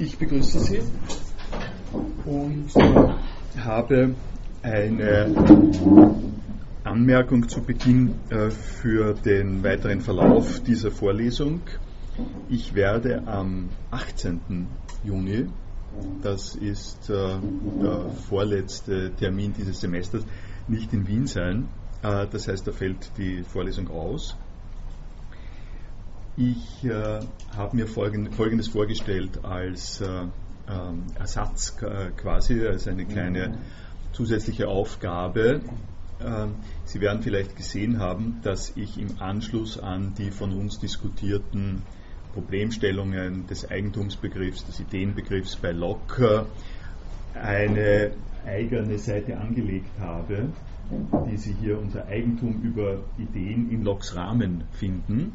Ich begrüße Sie und habe eine Anmerkung zu Beginn äh, für den weiteren Verlauf dieser Vorlesung. Ich werde am 18. Juni, das ist äh, der vorletzte Termin dieses Semesters, nicht in Wien sein. Äh, das heißt, da fällt die Vorlesung aus. Ich äh, habe mir folgend, Folgendes vorgestellt als äh, ähm, Ersatz äh, quasi, als eine kleine zusätzliche Aufgabe. Ähm, Sie werden vielleicht gesehen haben, dass ich im Anschluss an die von uns diskutierten Problemstellungen des Eigentumsbegriffs, des Ideenbegriffs bei Locke eine eigene Seite angelegt habe, die Sie hier unter Eigentum über Ideen in Locks Rahmen finden.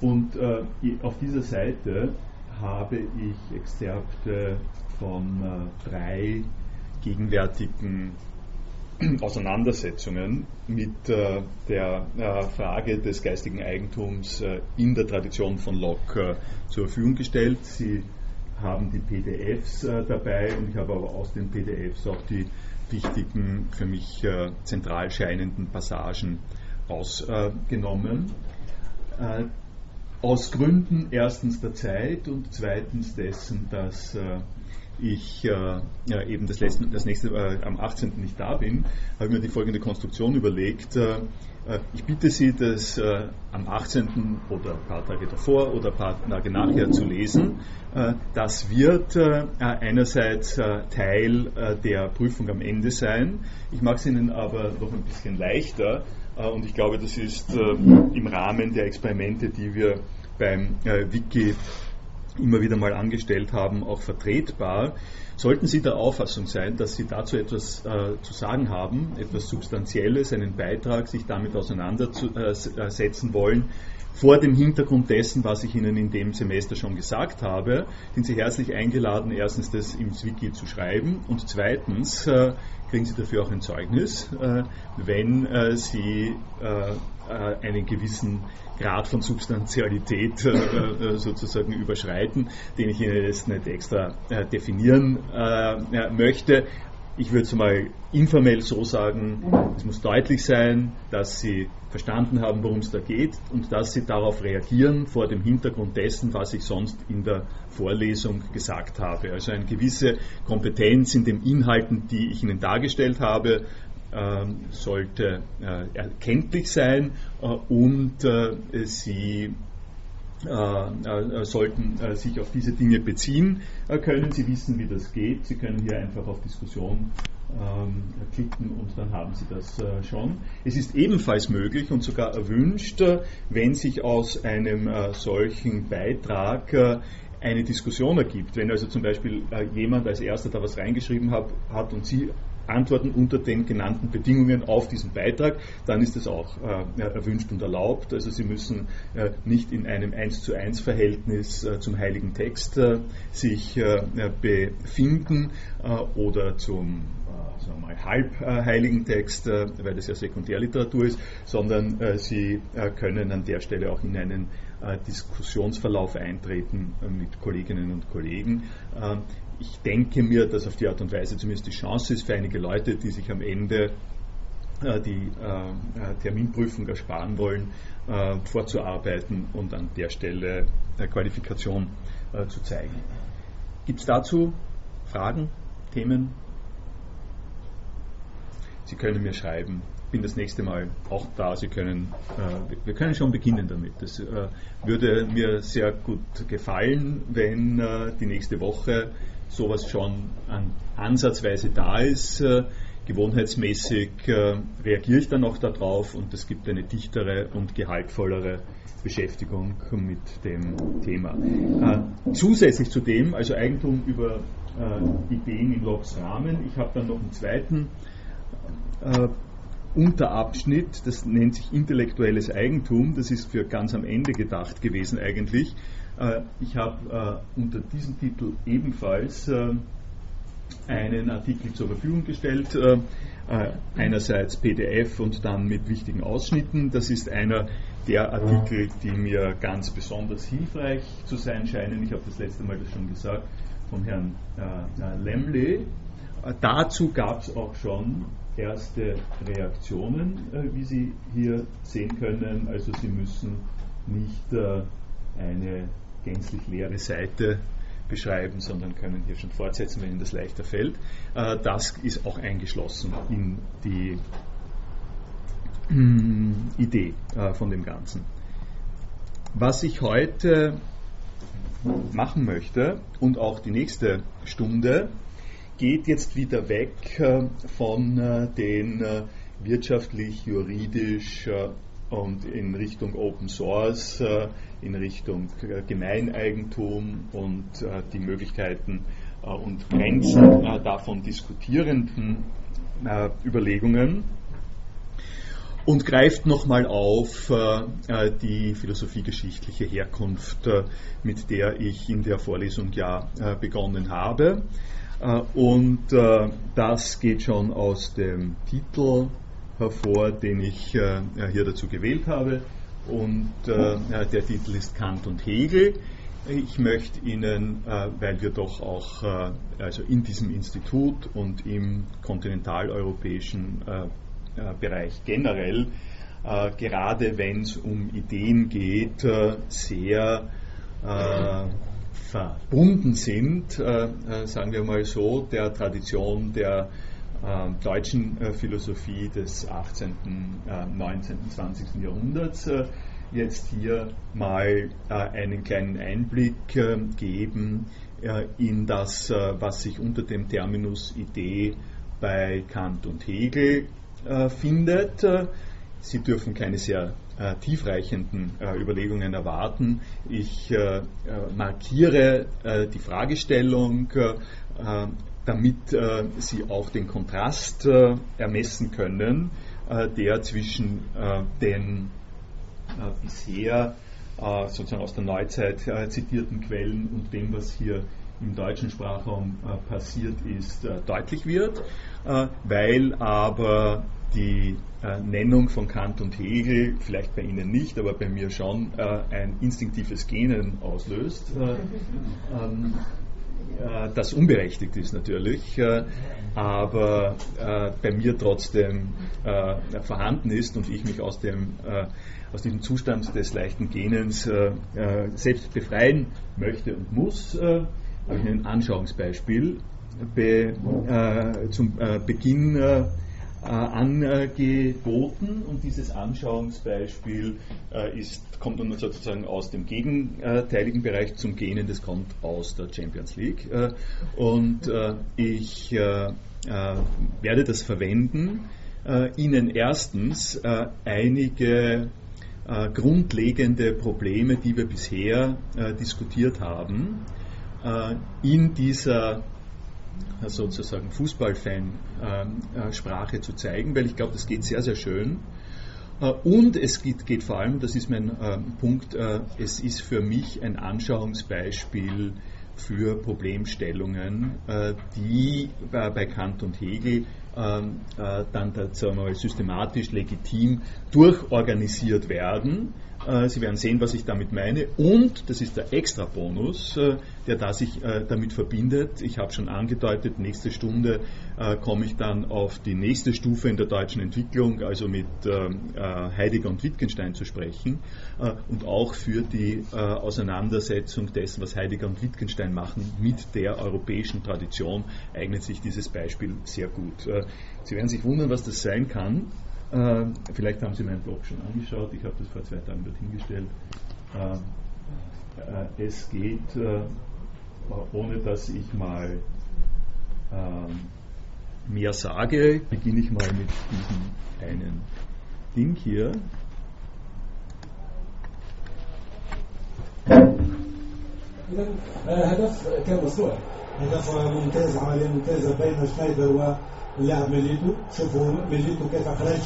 Und äh, auf dieser Seite habe ich Exzerpte von äh, drei gegenwärtigen Auseinandersetzungen mit äh, der äh, Frage des geistigen Eigentums äh, in der Tradition von Locke äh, zur Verfügung gestellt. Sie haben die PDFs äh, dabei und ich habe aber aus den PDFs auch die wichtigen, für mich zentral scheinenden Passagen rausgenommen aus Gründen erstens der Zeit und zweitens dessen, dass äh, ich äh, ja, eben das, letzte, das nächste äh, am 18. nicht da bin, habe ich mir die folgende Konstruktion überlegt. Äh, äh, ich bitte Sie, das äh, am 18. oder ein paar Tage davor oder ein paar Tage nachher zu lesen. das wird einerseits Teil der Prüfung am Ende sein. Ich mache es Ihnen aber noch ein bisschen leichter äh, und ich glaube, das ist äh, im Rahmen der Experimente, die wir beim äh, Wiki immer wieder mal angestellt haben, auch vertretbar. Sollten Sie der Auffassung sein, dass Sie dazu etwas äh, zu sagen haben, etwas Substanzielles, einen Beitrag, sich damit auseinandersetzen wollen, vor dem Hintergrund dessen, was ich Ihnen in dem Semester schon gesagt habe, sind Sie herzlich eingeladen, erstens das im Wiki zu schreiben und zweitens äh, kriegen Sie dafür auch ein Zeugnis, äh, wenn äh, Sie äh, einen gewissen Grad von Substantialität sozusagen überschreiten, den ich Ihnen jetzt nicht extra definieren möchte. Ich würde es mal informell so sagen, es muss deutlich sein, dass Sie verstanden haben, worum es da geht und dass Sie darauf reagieren vor dem Hintergrund dessen, was ich sonst in der Vorlesung gesagt habe. Also eine gewisse Kompetenz in den Inhalten, die ich Ihnen dargestellt habe, ähm, sollte äh, erkenntlich sein äh, und äh, Sie äh, äh, sollten äh, sich auf diese Dinge beziehen können. Sie wissen, wie das geht. Sie können hier einfach auf Diskussion ähm, klicken und dann haben Sie das schon. Es ist ebenfalls möglich und sogar erwünscht, wenn sich aus einem solchen Beitrag eine Diskussion ergibt. Wenn also zum Beispiel jemand als erster da was reingeschrieben hat, hat und Sie antworten unter den genannten Bedingungen auf diesen Beitrag, dann ist es auch äh, erwünscht und erlaubt. Also Sie müssen äh, nicht in einem 1 zu 1 Verhältnis äh, zum heiligen Text äh, sich äh, befinden äh, oder zum sagen wir mal, halbheiligen Text, weil das ja Sekundärliteratur ist, sondern Sie können an der Stelle auch in einen Diskussionsverlauf eintreten mit Kolleginnen und Kollegen ich denke mir, dass auf die Art und Weise zumindest die Chance ist für einige Leute, die sich am Ende äh, die äh, äh Terminprüfung ersparen wollen, äh, vorzuarbeiten und an der Stelle der Qualifikation äh, zu zeigen. Gibt es dazu Fragen, Themen? Sie können mir schreiben. Ich bin das nächste Mal auch da. Sie können, äh, wir können schon beginnen damit. Das würde mir sehr gut gefallen, wenn die nächste Woche sowas schon an, ansatzweise da ist. Äh, gewohnheitsmäßig äh, reagiere ich dann auch darauf und es gibt eine dichtere und gehaltvollere Beschäftigung mit dem Thema. Äh, zusätzlich zu dem, also Eigentum über äh, Ideen in Locks Rahmen, ich habe dann noch einen zweiten äh, Unterabschnitt, das nennt sich intellektuelles Eigentum, das ist für ganz am Ende gedacht gewesen eigentlich. Äh, ich habe äh, unter diesem Titel ebenfalls äh, einen Artikel zur Verfügung gestellt, einerseits PDF und dann mit wichtigen Ausschnitten. Das ist einer der Artikel, die mir ganz besonders hilfreich zu sein scheinen. Ich habe das letzte Mal das schon gesagt, von Herrn Lemley. Dazu gab es auch schon erste Reaktionen, wie Sie hier sehen können. Also Sie müssen nicht eine gänzlich leere Seite beschreiben, sondern können hier schon fortsetzen, wenn Ihnen das leichter fällt. Äh, das ist auch eingeschlossen in die Idee äh, von dem Ganzen. Was ich heute machen möchte und auch die nächste Stunde geht jetzt wieder weg äh, von äh, den wirtschaftlich, juridisch und in Richtung Open Source, in Richtung Gemeineigentum und die Möglichkeiten und Grenzen davon diskutierenden Überlegungen und greift nochmal auf äh, äh, die philosophiegeschichtliche Herkunft, äh, mit der ich in der Vorlesung ja äh, begonnen habe. Äh, und äh, das geht schon aus dem Titel hervor, den ich hier dazu gewählt habe. Und der Titel ist Kant und Hegel. Ich möchte Ihnen, weil wir doch auch also in diesem Institut und im kontinentaleuropäischen äh, Bereich generell, äh, gerade wenn es um Ideen geht, äh, sehr verbunden sind, sagen wir mal so, der Tradition der deutschen Philosophie des 18., 19., 20. Jahrhunderts jetzt hier mal einen kleinen Einblick geben in das, was sich unter dem Terminus Idee bei Kant und Hegel äh, findet. Sie dürfen keine sehr äh, tiefreichenden äh, Überlegungen erwarten. Ich äh, äh, markiere äh, die Fragestellung, damit Sie auch den Kontrast ermessen können, der zwischen den bisher sozusagen aus der Neuzeit zitierten Quellen und dem, was hier im deutschen Sprachraum passiert ist, deutlich wird. weil aber die äh, Nennung von Kant und Hegel, vielleicht bei Ihnen nicht, aber bei mir schon, äh, ein instinktives Genen auslöst. Äh, ähm, äh, das unberechtigt ist natürlich, äh, aber äh, bei mir trotzdem vorhanden ist und ich mich aus, dem, aus diesem Zustand des leichten Genens selbst befreien möchte und muss, habe ich ein Anschauungsbeispiel be, zum Beginn äh, angeboten. Und dieses Anschauungsbeispiel äh, ist, kommt nun sozusagen aus dem gegenteiligen Bereich zum Genen, das kommt aus der Champions League. Äh, und ich werde das verwenden, Ihnen erstens einige grundlegende Probleme, die wir bisher diskutiert haben, in dieser sozusagen Fußballfan-Sprache ähm, äh, zu zeigen, weil ich glaube, das geht sehr, sehr schön. Äh, und es geht, geht, vor allem, das ist mein äh, Punkt, äh, es ist für mich ein Anschauungsbeispiel für Problemstellungen, äh, die bei Kant und Hegel ähm, äh, dann mal, systematisch legitim durchorganisiert werden äh, Sie werden sehen, was ich damit meine. Und, das ist der extra Bonus, äh, der da sich äh, damit verbindet. Ich habe schon angedeutet, nächste Stunde komme ich dann auf die nächste Stufe in der deutschen Entwicklung, also mit Heidegger und Wittgenstein zu sprechen. Und auch für die Auseinandersetzung dessen, was Heidegger und Wittgenstein machen, mit der europäischen Tradition eignet sich dieses Beispiel sehr gut. Sie werden sich wundern, was das sein kann. Äh, vielleicht haben Sie meinen Blog schon angeschaut, ich habe das vor zwei Tagen dorthin gestellt. Äh, äh, es geht, äh, ohne dass ich mal ähm, mehr sage, beginne ich mal mit diesem einen Ding hier. هدف كان مشروع هدف ممتاز عمليه ممتازه بين شنايدر اللاعب ميليتو شوفوا ميليتو كيف أخرج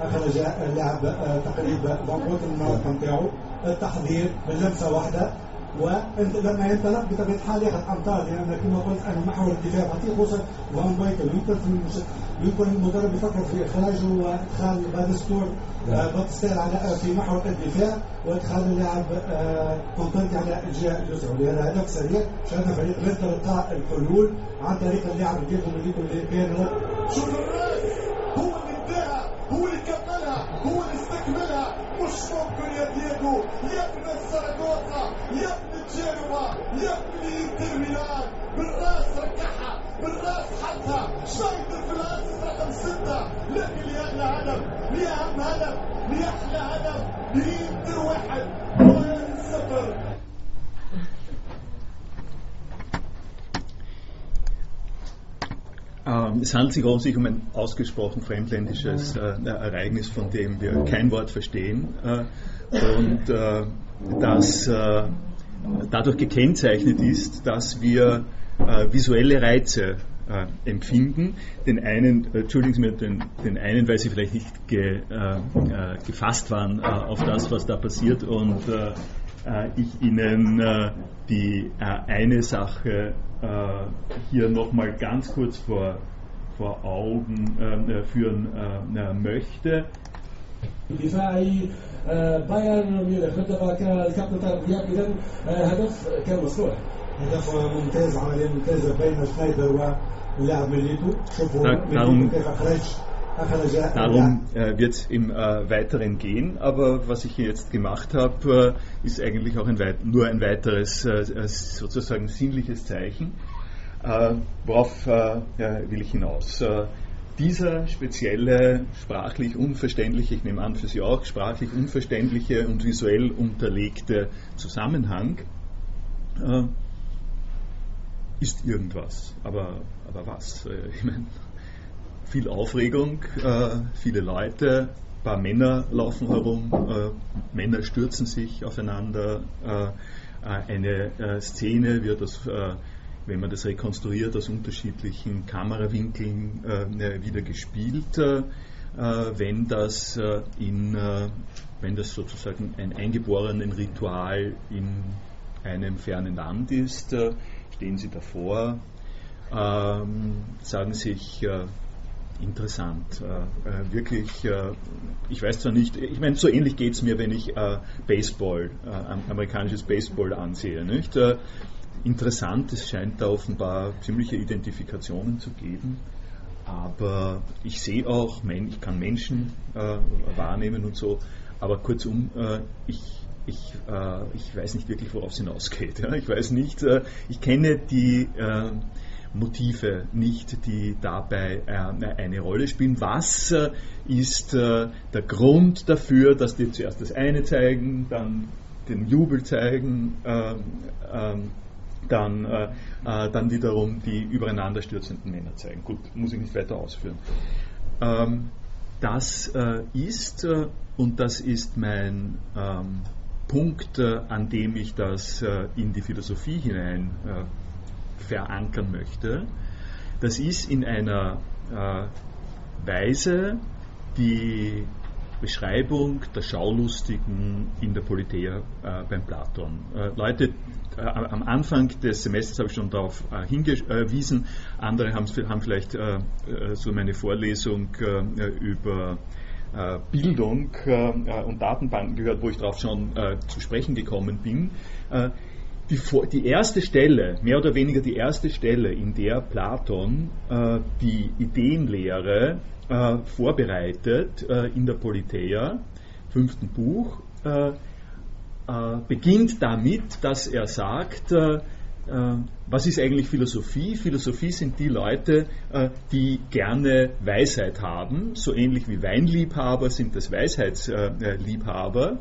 أخرج اللاعب تقريبا فانكوت من المنطقة نتاعو التحضير من لمسه واحدة. وإنت لما ينطلق بطبيعة الحال ياخذ امتار لأن كما قلت أنا محور الدفاع خطير خصوصا فان بايكل يمكن في المش... يمكن المدرب يفكر في إخراجه وإدخال بادستور باتستير على في محور الدفاع وإدخال اللاعب كونتنتي على الجهه اليسرى لهذا هدف سريع شاهدنا فريق ليستر لقاء الحلول عن طريق اللاعب اللي اللي بين شوف الرأس. هو اللي انتهى. هو اللي كملها. هو اللي استكملها. مش ممكن يا دييغو. يا ابن السراغوسا يا ابن جينوا يا ابن انتر ميلان بالراس ركعها بالراس حطها شايطر في الاسس رقم ستة لكن لأغلى هدف لأهم هدف لأحلى هدف لإنتر واحد بايرن صفر Ähm, es handelt sich offensichtlich um ein ausgesprochen fremdländisches äh, Ereignis, von dem wir kein Wort verstehen äh, und äh, das äh, dadurch gekennzeichnet ist, dass wir äh, visuelle Reize äh, empfinden. Den einen, entschuldigen Sie mir, den, den einen, weil Sie vielleicht nicht ge, gefasst waren auf das, was da passiert und ich Ihnen die eine Sache hier nochmal ganz kurz vor, vor Augen führen möchte. دفاعي بايرن ميونخ بالضبط كابتن طارق دياب اذا هدف كان مصلوح هدف ممتاز عمليه ممتازه بين شنايدر واللاعب ميليتو شوفوا darum, ميليتو كيف اخرج اخرج Darum äh, wird es im äh, Weiteren gehen, aber was ich hier jetzt gemacht habe, äh, ist eigentlich auch ein weit, nur ein weiteres äh, sozusagen sinnliches Zeichen. Äh, worauf äh, will ich hinaus? Dieser spezielle, sprachlich unverständliche, ich nehme an für Sie auch, sprachlich unverständliche und visuell unterlegte Zusammenhang äh, ist irgendwas. Aber, aber was? Ich meine, viel Aufregung, äh, viele Leute, ein paar Männer laufen herum, äh, Männer stürzen sich aufeinander, eine Szene wird das wenn man das rekonstruiert, aus unterschiedlichen Kamerawinkeln äh, wieder gespielt, äh, wenn das äh, in, wenn das sozusagen ein eingeborenen Ritual in einem fernen Land ist, stehen Sie davor, ähm, sagen sich, interessant. Äh, wirklich, äh, ich weiß zwar nicht, ich meine, so ähnlich geht es mir, wenn ich äh, Baseball, amerikanisches Baseball ansehe. Nicht? Interessant. Es scheint da offenbar ziemliche Identifikationen zu geben. Aber ich sehe auch, ich kann Menschen äh, wahrnehmen und so. Aber kurzum, äh, ich, ich, äh, ich weiß nicht wirklich, worauf es hinausgeht. Ja? Ich weiß nicht, äh, ich kenne die äh, Motive nicht, die dabei äh, eine Rolle spielen. Was ist der Grund dafür, dass die zuerst das eine zeigen, dann den Jubel zeigen? Ähm, ähm, dann, äh, äh, dann wiederum die übereinander stürzenden Männer zeigen. Gut, muss ich nicht weiter ausführen. Ähm, das äh, ist, äh, und das ist mein ähm, Punkt, äh, an dem ich das äh, in die Philosophie hinein verankern möchte, das ist in einer Weise die Beschreibung der Schaulustigen in der Politeia äh, beim Platon. Äh, Leute, äh, am Anfang des Semesters habe ich schon darauf äh, hingewiesen, andere haben, haben vielleicht äh, äh, so meine Vorlesung über Bildung und Datenbanken gehört, wo ich darauf schon zu sprechen gekommen bin. Die, die, erste Stelle, mehr oder weniger die erste Stelle, in der Platon die Ideenlehre äh, vorbereitet äh, in der Politeia, fünften Buch, äh, äh beginnt damit, dass er sagt, äh, äh, was ist eigentlich Philosophie? Philosophie sind die Leute, die gerne Weisheit haben, so ähnlich wie Weinliebhaber sind das Weisheitsliebhaber.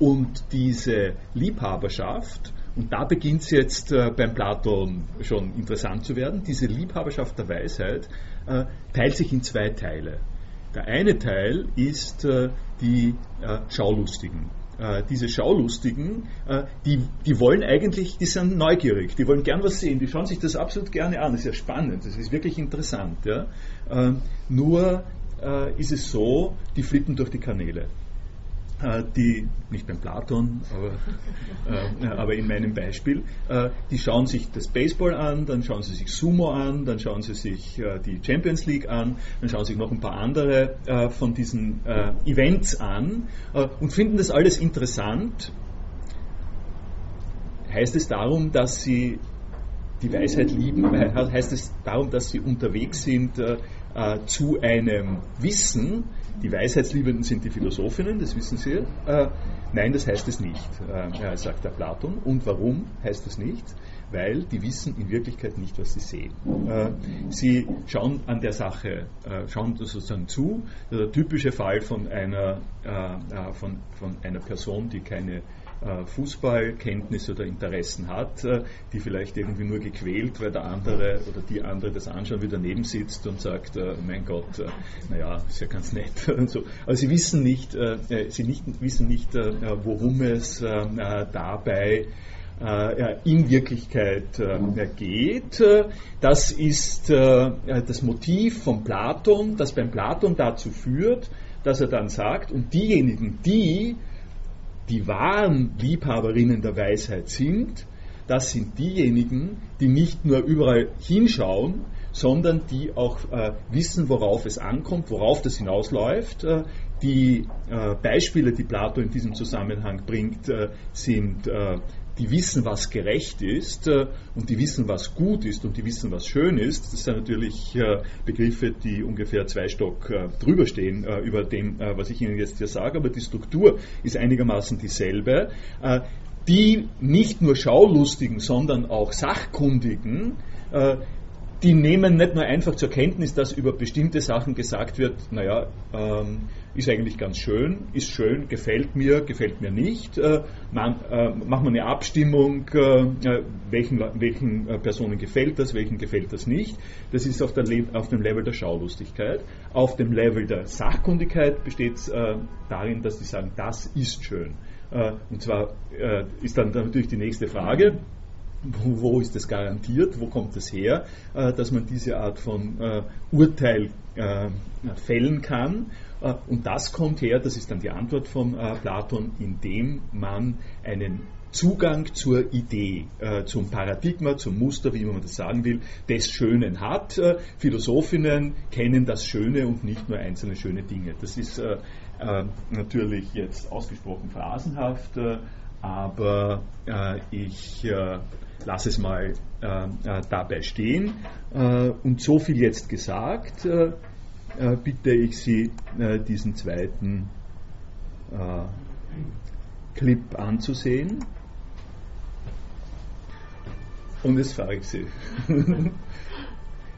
Und diese Liebhaberschaft, und da beginnt es jetzt beim Platon schon interessant zu werden, diese Liebhaberschaft der Weisheit äh, teilt sich in zwei Teile. Der eine Teil ist äh, die äh, Schaulustigen. diese Schaulustigen, die, die wollen eigentlich, die sind neugierig, die wollen gern was sehen, die schauen sich das absolut gerne an, das ist ja spannend, das ist wirklich interessant. Ja? nur ist es so, die flippen durch die Kanäle. Äh, die, nicht beim Platon, aber, äh, aber in meinem Beispiel, äh, die schauen sich das Baseball an, dann schauen sie sich Sumo an, dann schauen sie sich äh, die Champions League an, dann schauen sie sich noch ein paar andere äh, von diesen äh, Events an und finden das alles interessant. Heißt es darum, dass sie die Weisheit lieben? Heißt es darum, dass sie unterwegs sind zu einem Wissen, die Weisheitsliebenden sind die Philosophinnen, das wissen Sie. Äh, nein, das heißt es nicht, äh, sagt der Platon. Und warum heißt das nicht? Weil die wissen in Wirklichkeit nicht, was sie sehen. Äh, sie schauen an der Sache, äh, schauen sozusagen zu. Der typische Fall von einer, äh, äh, von, von einer Person, die keine äh, Fußballkenntnisse oder Interessen hat, äh, die vielleicht irgendwie nur gequält, weil der andere oder die andere das anschauen, wie daneben sitzt und sagt, äh, mein Gott, naja, ist ja ganz nett. Und so. Aber sie wissen nicht, sie nicht, wissen nicht, worum es dabei in Wirklichkeit geht. Das ist das Motiv von Platon, das beim Platon dazu führt, dass er dann sagt, und diejenigen, die die wahren Liebhaberinnen der Weisheit sind, das sind diejenigen, die nicht nur überall hinschauen, sondern die auch äh, wissen, worauf es ankommt, worauf das hinausläuft. Äh, die äh, Beispiele, die Plato in diesem Zusammenhang bringt, äh, sind äh, die wissen, was gerecht ist äh, und die wissen, was gut ist und die wissen, was schön ist. Das sind natürlich äh, Begriffe, die ungefähr zwei Stock äh, drüber stehen über dem, was ich Ihnen jetzt hier sage, aber die Struktur ist einigermaßen dieselbe. Die nicht nur Schaulustigen, sondern auch Sachkundigen die nehmen nicht nur einfach zur Kenntnis, dass über bestimmte Sachen gesagt wird, naja, ähm, ist eigentlich ganz schön, ist schön, gefällt mir, gefällt mir nicht. Äh, man, äh, macht man eine Abstimmung, äh, äh welchen, welchen äh, Personen gefällt das, welchen gefällt das nicht. Das ist auf, der, auf dem Level der Schaulustigkeit. Auf dem Level der Sachkundigkeit besteht es äh, darin, dass sie sagen, das ist schön. und zwar ist dann natürlich die nächste Frage, wo, ist das garantiert, wo kommt das her, dass man diese Art von Urteil fällen kann. Äh, und das kommt her, das ist dann die Antwort von äh, Platon, indem man einen Zugang zur Idee, äh, zum Paradigma, zum Muster, wie man das sagen will, des Schönen hat. Philosophinnen kennen das Schöne und nicht nur einzelne schöne Dinge. Das ist natürlich jetzt ausgesprochen phrasenhaft, aber ich lasse es mal dabei stehen. Und so viel jetzt gesagt, äh, äh, bitte ich Sie, äh, diesen zweiten Clip anzusehen. Und jetzt frage ich Sie.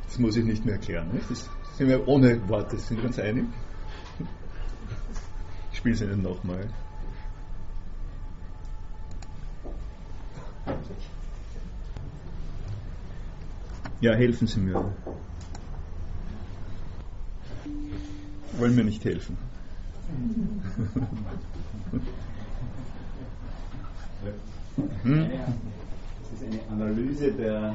das muss ich nicht mehr erklären. Nicht? Das sind wir ohne Worte, sind wir uns einig? Ich spiele es Ihnen nochmal. Ja, helfen Sie mir. Wollen mir nicht helfen. Hm? Das ist eine Analyse, der,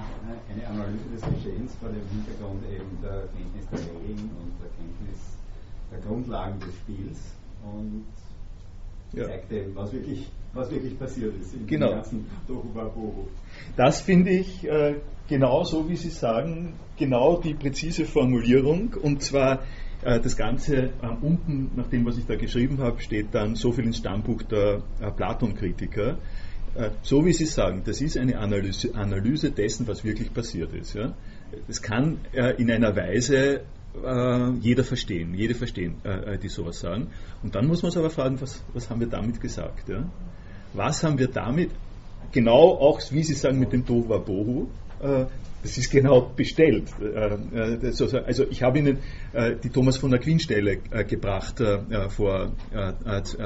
eine Analyse des Geschehens vor dem Hintergrund eben der Kenntnis der Regeln und der Kenntnis der Grundlagen des Spiels und ja. was wirklich, was wirklich passiert ist in genau. ganzen Tohuwabohu. Das finde ich äh, genau so, wie Sie sagen, genau die präzise Formulierung. Und zwar äh, das Ganze äh, unten, nach dem, was ich da geschrieben habe, steht dann so viel ins Stammbuch der äh, Platon-Kritiker. Äh, so wie Sie sagen, das ist eine Analyse, Analyse dessen, was wirklich passiert ist. Ja? Das kann äh, in einer Weise äh, jeder verstehen, jede verstehen, die sowas sagen. Und dann muss man sich aber fragen, was, was haben wir damit gesagt? Ja? Was haben wir damit, genau auch, wie Sie sagen, mit dem Tohuwa Bohu, äh, das ist genau bestellt. Äh, äh, also ich habe Ihnen die Thomas von der Quinn Stelle gebracht vor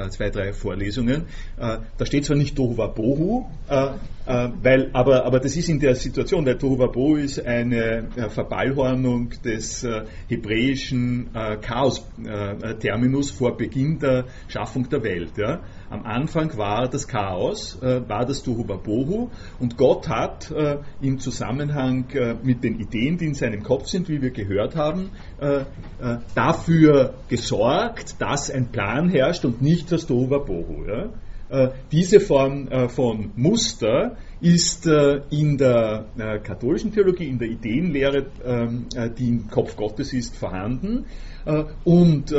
zwei, drei Vorlesungen. Da steht zwar nicht Tohuwa Bohu, weil, aber, aber das ist in der Situation, der Tohuwa Bohu ist eine Verballhornung des hebräischen Chaos-Terminus vor Beginn der Schaffung der Welt. Am Anfang war das Chaos, war das Tohuwa Bohu und Gott hat im Zusammenhang Zusammenhang äh, mit den Ideen, die in seinem Kopf sind, wie wir gehört haben, äh, äh, dafür gesorgt, dass ein Plan herrscht und nicht das Tohuwabohu. Ja? Diese Form von Muster ist in der katholischen Theologie, in der Ideenlehre, ähm, die im Kopf Gottes ist, vorhanden und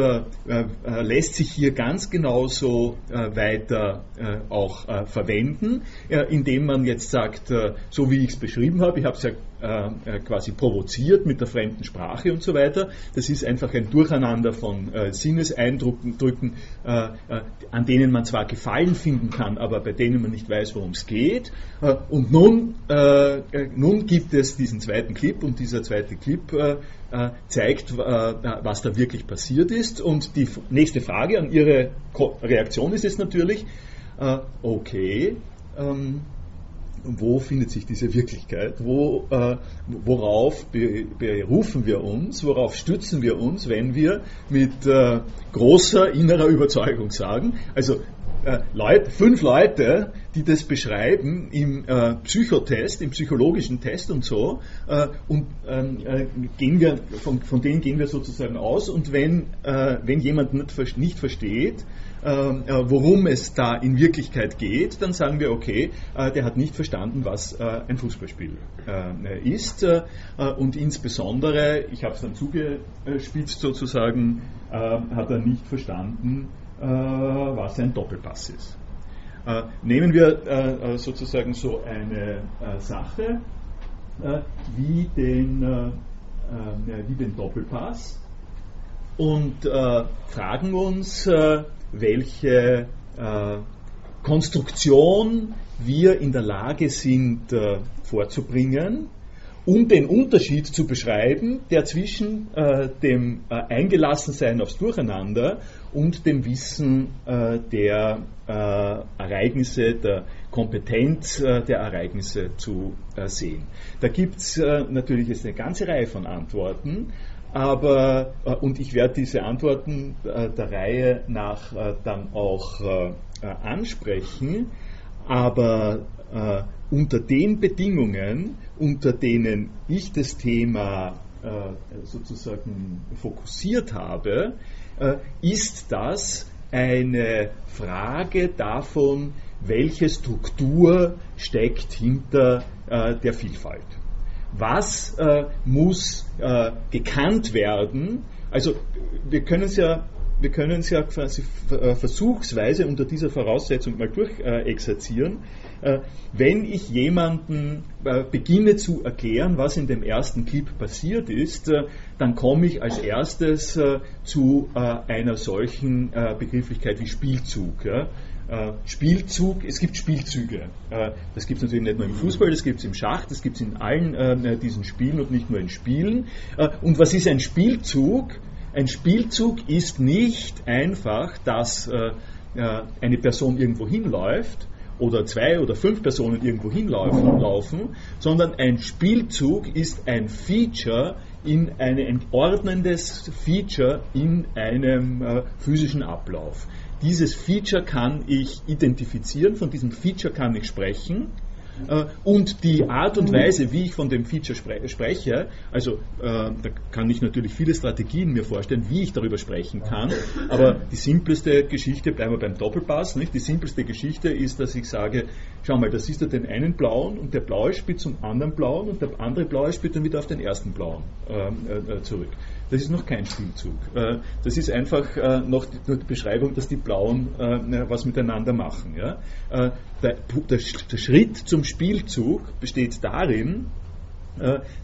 lässt sich hier ganz genauso weiter auch verwenden, indem man jetzt sagt, so wie ich es beschrieben habe, ich habe es ja äh, äh, quasi provoziert mit der fremden Sprache und so weiter. Das ist einfach ein Durcheinander von äh, Sinneseindrücken, äh, äh, an denen man zwar Gefallen finden kann, aber bei denen man nicht weiß, worum es geht. Und nun, nun gibt es diesen zweiten Clip und dieser zweite Clip zeigt, was da wirklich passiert ist. Und die nächste Frage an Ihre Reaktion ist es natürlich, okay, ähm, wo findet sich diese Wirklichkeit, wo, äh, worauf berufen wir uns, worauf stützen wir uns, wenn wir mit äh, großer innerer Überzeugung sagen, also äh, Leute, fünf Leute, die das beschreiben im äh, Psychotest, im psychologischen Test und so, äh, und ähm, äh, gehen wir, von, von, denen gehen wir sozusagen aus. Und wenn, wenn jemand nicht, versteht, worum es da in Wirklichkeit geht, dann sagen wir, okay, äh, der hat nicht verstanden, was äh, ein Fußballspiel ist. und insbesondere, ich habe es dann zugespitzt sozusagen, hat er nicht verstanden, was ein Doppelpass ist. nehmen wir sozusagen so eine Sache wie den, wie den Doppelpass und fragen uns, welche äh, Konstruktion wir in der Lage sind äh, vorzubringen, um den Unterschied zu beschreiben, der zwischen äh, dem äh, Eingelassensein aufs Durcheinander und dem Wissen äh, der äh, Ereignisse, der Kompetenz äh, der Ereignisse zu sehen. Da gibt es natürlich jetzt eine ganze Reihe von Antworten, aber, äh, und ich werde diese Antworten äh, der Reihe nach äh, dann auch ansprechen, aber unter den Bedingungen, unter denen ich das Thema sozusagen fokussiert habe, ist das eine Frage davon, welche Struktur steckt hinter der Vielfalt was äh, muss äh, gekannt werden. Also wir können es ja, wir können es ja quasi äh, versuchsweise unter dieser Voraussetzung mal durchexerzieren. Äh, wenn ich jemanden äh, beginne zu erklären, was in dem ersten Clip passiert ist, dann komme ich als erstes zu einer solchen Begrifflichkeit wie Spielzug. Äh, Spielzug, es gibt Spielzüge. Äh, das gibt es natürlich nicht nur im Fußball, das gibt es im Schach, das gibt es in allen äh, diesen Spielen und nicht nur in Spielen. und was ist ein Spielzug? Ein Spielzug ist nicht einfach, dass eine Person irgendwo hinläuft oder zwei oder fünf Personen irgendwo hinlaufen, sondern ein Spielzug ist ein Feature in ein ordnendes Feature in einem physischen Ablauf. Dieses Feature kann ich identifizieren, von diesem Feature kann ich sprechen. Äh, und die Art und Weise, wie ich von dem Feature spre spreche, also äh, da kann ich natürlich viele Strategien mir vorstellen, wie ich darüber sprechen kann, aber die simpleste Geschichte, bleiben wir beim Doppelpass, nicht? die simpleste Geschichte ist, dass ich sage, schau mal, da siehst du den einen blauen und der blaue spielt zum anderen blauen und der andere blaue spielt dann wieder auf den ersten blauen ähm, äh, zurück. Das ist noch kein Spielzug. Äh, das ist einfach äh, noch die Beschreibung, dass die Blauen äh, was miteinander machen. Der, Schritt zum Spielzug besteht darin,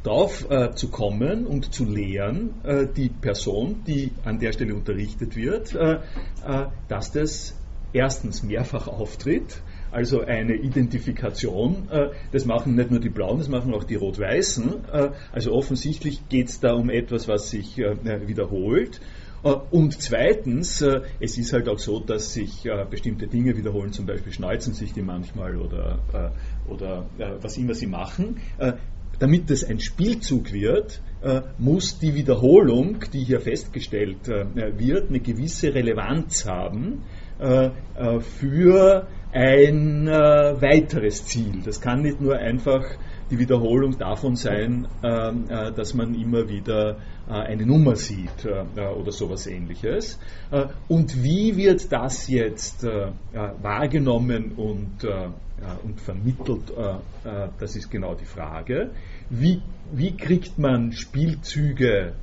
darauf zu kommen und zu lehren, die Person, die an der Stelle unterrichtet wird, dass das erstens mehrfach auftritt, also eine Identifikation. Äh, das machen nicht nur die Blauen, das machen auch die Rot-Weißen. Äh, also offensichtlich geht es da um etwas, was sich äh, wiederholt. Und zweitens, es ist halt auch so, dass sich bestimmte Dinge wiederholen, zum Beispiel schnalzen sich die manchmal oder, oder was immer sie machen. Damit das ein Spielzug wird, muss die Wiederholung, die hier festgestellt wird, eine gewisse Relevanz haben für ein äh, weiteres Ziel. Das kann nicht nur einfach die Wiederholung davon sein, ähm, äh, dass man immer wieder äh, eine Nummer sieht äh, oder sowas ähnliches. und wie wird das jetzt wahrgenommen und, und vermittelt, das ist genau die Frage. Wie, wie kriegt man Spielzüge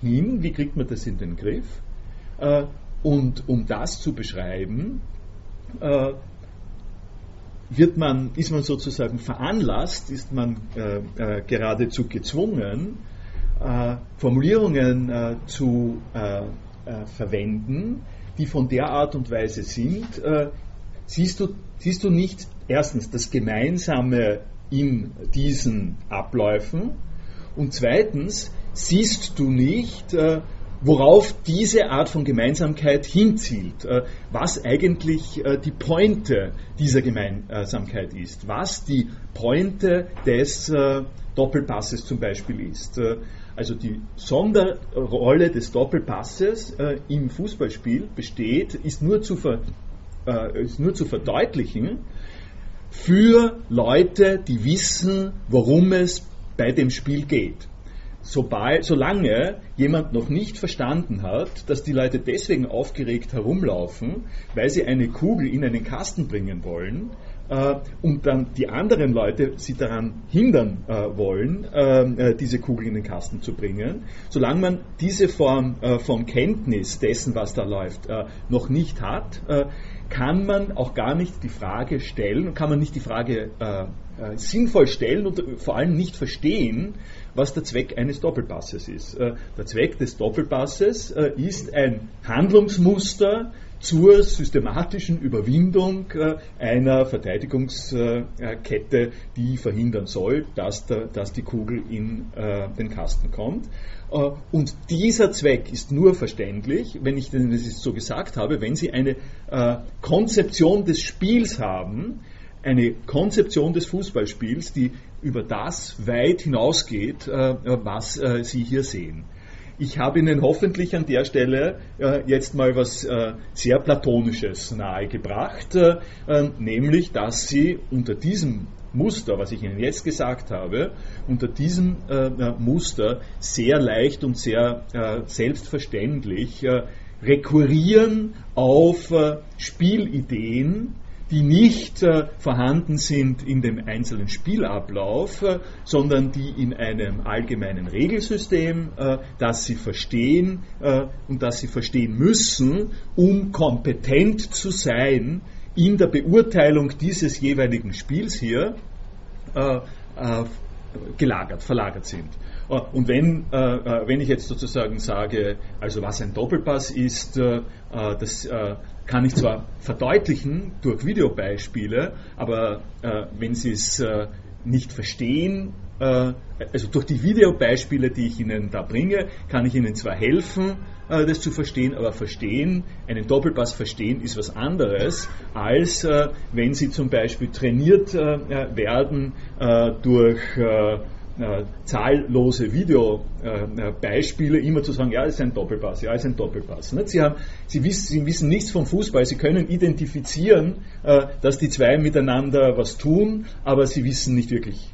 hin, wie kriegt man das in den Griff? und um das zu beschreiben, wird man, ist man sozusagen veranlasst, ist man äh, äh, geradezu gezwungen, äh, Formulierungen äh, zu äh, äh, verwenden, die von der Art und Weise sind, siehst, du, siehst du nicht erstens das Gemeinsame in diesen Abläufen und zweitens siehst du nicht, worauf diese Art von Gemeinsamkeit hinzielt, äh, was eigentlich äh, die Pointe dieser Gemeinsamkeit ist, was die Pointe des äh, Doppelpasses zum Beispiel ist. Also die Sonderrolle des Doppelpasses im Fußballspiel besteht, ist nur zu, ver, ist nur zu verdeutlichen für Leute, die wissen, worum es bei dem Spiel geht sobald, solange jemand noch nicht verstanden hat, dass die Leute deswegen aufgeregt herumlaufen, weil sie eine Kugel in einen Kasten bringen wollen, äh, und dann die anderen Leute sie daran hindern äh, wollen, ähm, äh, diese Kugel in den Kasten zu bringen. Solange man diese Form äh, von Kenntnis dessen, was da läuft, äh, noch nicht hat, äh, kann man auch gar nicht die Frage stellen, kann man nicht die Frage sinnvoll stellen und vor allem nicht verstehen, was der Zweck eines Doppelpasses ist. Äh, der Zweck des Doppelpasses äh, ist ein Handlungsmuster zur systematischen Überwindung äh, einer Verteidigungskette, die verhindern soll, dass, die Kugel in den Kasten kommt. Und dieser Zweck ist nur verständlich, wenn ich das so gesagt habe, wenn Sie eine Konzeption des Spiels haben, eine Konzeption des Fußballspiels, die über das weit hinausgeht, äh, was äh, Sie hier sehen. Ich habe Ihnen hoffentlich an der Stelle äh, jetzt mal was sehr Platonisches nahegebracht, nämlich, dass Sie unter diesem Muster, was ich Ihnen jetzt gesagt habe, unter diesem Muster sehr leicht und sehr selbstverständlich rekurrieren auf Spielideen, die nicht äh, vorhanden sind in dem einzelnen Spielablauf, äh, sondern die in einem allgemeinen Regelsystem, äh, das sie verstehen und das sie verstehen müssen, um kompetent zu sein in der Beurteilung dieses jeweiligen Spiels hier, gelagert, verlagert sind. Und wenn, wenn ich jetzt sozusagen sage, also was ein Doppelpass ist, das kann ich zwar verdeutlichen durch Videobeispiele, aber äh, wenn Sie es äh, nicht verstehen, äh, also durch die Videobeispiele, die ich Ihnen da bringe, kann ich Ihnen zwar helfen, äh, das zu verstehen, aber verstehen, einen Doppelpass verstehen, ist was anderes, als äh, wenn Sie zum Beispiel trainiert äh, werden durch äh, zahllose Videobeispiele äh, immer zu sagen, ja, es ist ein Doppelpass, ja, es ist ein Doppelpass. Nicht? Sie, haben, Sie, wissen, Sie wissen nichts vom Fußball, Sie können identifizieren, äh, dass die zwei miteinander was tun, aber Sie wissen nicht wirklich,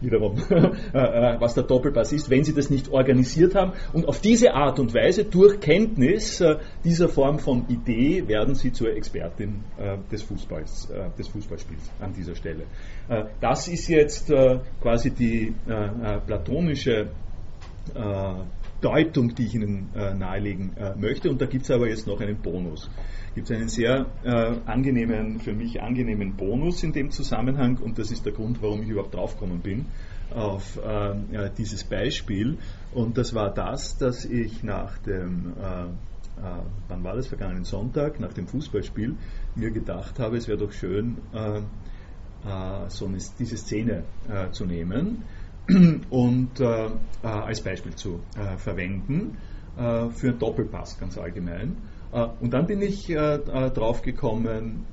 wiederum, äh, äh, was der Doppelpass ist, wenn sie das nicht organisiert haben. Und auf diese Art und Weise, durch Kenntnis äh, dieser Form von Idee, werden sie zur Expertin des Fußballs, des Fußballspiels an dieser Stelle. Das ist jetzt quasi die platonische Deutung, die ich Ihnen nahelegen möchte. Und da gibt es aber jetzt noch einen Bonus gibt es einen sehr äh, angenehmen, für mich angenehmen Bonus in dem Zusammenhang und das ist der Grund, warum ich überhaupt draufgekommen bin auf äh, dieses Beispiel. Und das war das, dass ich nach dem, äh, äh wann war das, vergangenen Sonntag, nach dem Fußballspiel, mir gedacht habe, es wäre doch schön, äh, äh, so eine, diese Szene zu nehmen und als Beispiel zu verwenden für einen Doppelpass ganz allgemein. Äh, und dann bin ich äh, äh, drauf gekommen,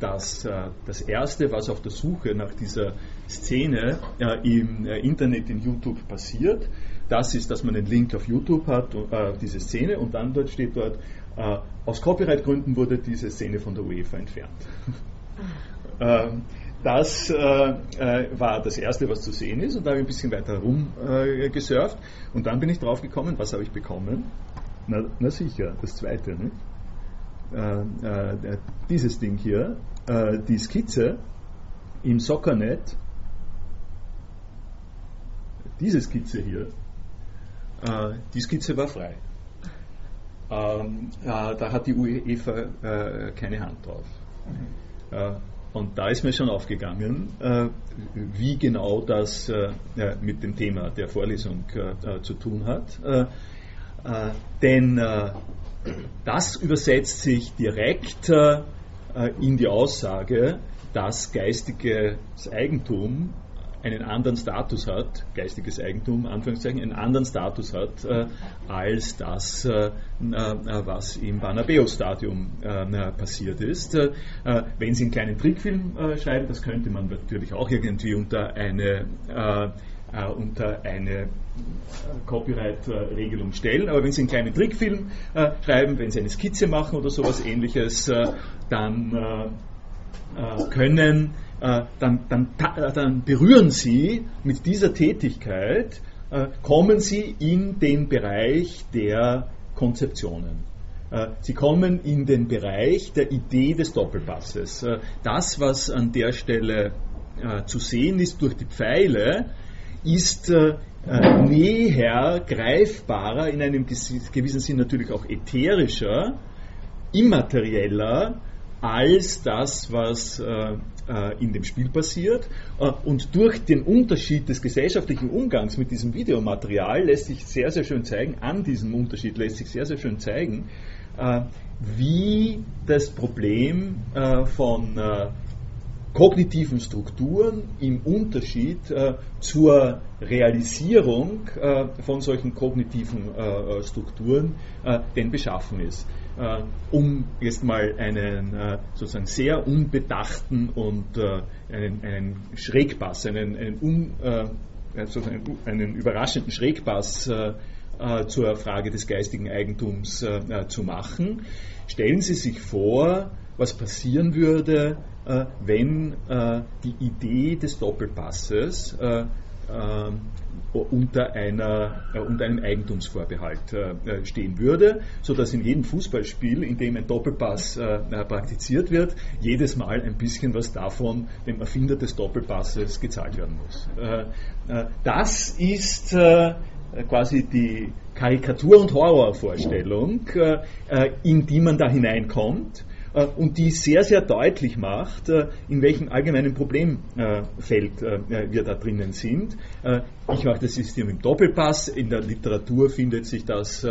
dass das Erste, was auf der Suche nach dieser Szene im Internet in YouTube passiert, das ist, dass man einen Link auf YouTube hat, diese Szene, und dann dort steht dort, aus Copyright-Gründen wurde diese Szene von der UEFA entfernt. Das äh, äh, war das Erste, was zu sehen ist, und da habe ich ein bisschen weiter rumgesurft. Äh, und dann bin ich drauf gekommen, was habe ich bekommen? Na, na sicher, das Zweite. Nicht? Äh, dieses Ding hier, äh, die Skizze im Soccernet, diese Skizze hier, die Skizze war frei. Ähm, da hat die UEFA keine Hand drauf. Und da ist mir schon aufgegangen, äh, wie genau das äh, mit dem Thema der Vorlesung äh, zu tun hat. denn das übersetzt sich direkt in die Aussage, dass geistiges Eigentum einen anderen Status hat, geistiges Eigentum, Anführungszeichen, einen anderen Status hat, äh, als das, äh, äh was im Banabeo-Stadium äh, passiert ist. Äh, wenn Sie einen kleinen Trickfilm äh, schreiben, das könnte man natürlich auch irgendwie unter eine unter eine Copyright-Regelung stellen. Aber wenn Sie einen kleinen Trickfilm äh, schreiben, wenn Sie eine Skizze machen oder sowas ähnliches, äh, dann äh, können äh, dann, dann, äh, dann, berühren Sie mit dieser Tätigkeit, äh, kommen Sie in den Bereich der Konzeptionen. Sie kommen in den Bereich der Idee des Doppelpasses. Das, was an der Stelle zu sehen ist durch die Pfeile, ist näher, greifbarer, in einem gewissen Sinn natürlich auch ätherischer, immaterieller als das, was äh, in dem Spiel passiert. Äh, und durch den Unterschied des gesellschaftlichen Umgangs mit diesem Videomaterial lässt sich sehr, sehr schön zeigen, an diesem Unterschied lässt sich sehr, sehr schön zeigen, äh, wie das Problem von kognitiven Strukturen im Unterschied äh, zur Realisierung äh, von solchen kognitiven äh, Strukturen denn beschaffen ist. Äh, um jetzt mal einen äh, sozusagen sehr unbedachten und äh, einen, einen Schrägpass, einen, einen, un, sozusagen einen überraschenden Schrägpass zur Frage des geistigen Eigentums zu machen. Stellen Sie sich vor, was passieren würde, wenn die Idee des Doppelpasses unter, einer, äh, unter einem Eigentumsvorbehalt äh, stehen würde, sodass in jedem Fußballspiel, in dem ein Doppelpass äh, praktiziert wird, jedes Mal ein bisschen was davon dem Erfinder des Doppelpasses gezahlt werden muss. das ist quasi die Karikatur- und Horrorvorstellung, in die man da hineinkommt äh, und die sehr, sehr deutlich macht, äh, in welchem allgemeinen Problemfeld äh, wir da drinnen sind. Ich mache das System im Doppelpass. In der Literatur findet sich das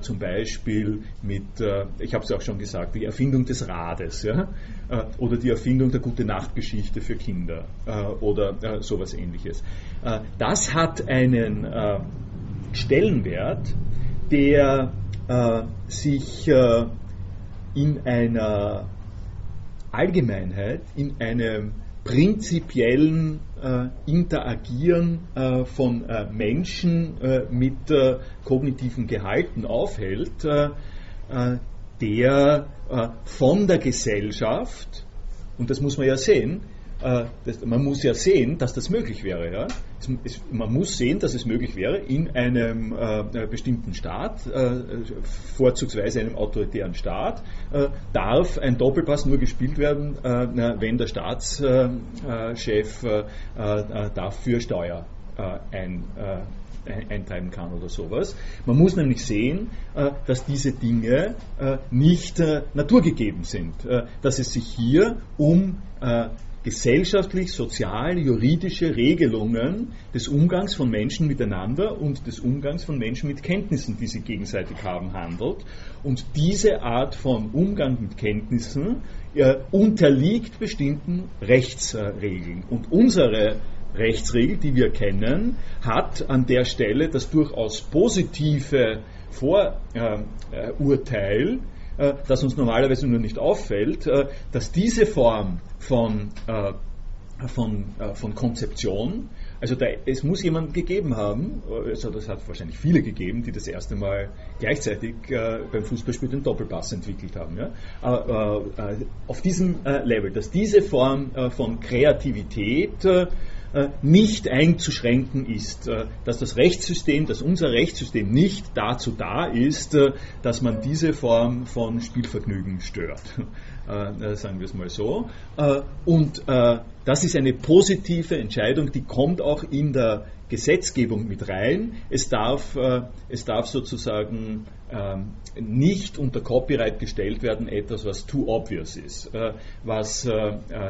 zum Beispiel mit, ich habe es auch schon gesagt, die Erfindung des Rades ja? oder die Erfindung der Gute-Nacht-Geschichte für Kinder oder sowas ähnliches. Das hat einen Stellenwert, der sich in einer Allgemeinheit, in einem prinzipiellen äh, Interagieren äh, von äh, Menschen äh, mit äh, kognitiven Gehalten aufhält, äh, der von der Gesellschaft, und das muss man ja sehen, das, man muss ja sehen, dass das möglich wäre. Ja? Es, es, man muss sehen, dass es möglich wäre, in einem äh, bestimmten Staat, äh, vorzugsweise einem autoritären Staat, äh, darf ein Doppelpass nur gespielt werden, äh, wenn der Staatschef äh, dafür Steuer ein, eintreiben kann oder sowas. Man muss nämlich sehen, dass diese Dinge nicht naturgegeben sind, dass es sich hier um gesellschaftlich, sozial, juridische Regelungen des Umgangs von Menschen miteinander und des Umgangs von Menschen mit Kenntnissen, die sie gegenseitig haben, handelt. Und diese Art von Umgang mit Kenntnissen äh, unterliegt bestimmten Rechtsregeln. Und unsere Rechtsregel, die wir kennen, hat an der Stelle das durchaus positive Vorurteil, äh, das uns normalerweise nur nicht auffällt, äh, dass diese Form von, äh, von, von Konzeption also da, es muss jemanden gegeben haben, also das hat wahrscheinlich viele gegeben, die das erste Mal gleichzeitig äh, beim Fußballspiel den Doppelpass entwickelt haben. Ja? Aber, äh, äh, auf diesem äh, Level, dass diese Form äh, von Kreativität äh, nicht einzuschränken ist, dass das Rechtssystem, dass unser Rechtssystem nicht dazu da ist, dass man diese Form von Spielvergnügen stört. Äh, sagen wir es mal so. Äh, und äh, das ist eine positive Entscheidung, die kommt auch in der Gesetzgebung mit rein. Es darf, es darf sozusagen ähm, nicht unter Copyright gestellt werden, etwas, was too obvious ist, was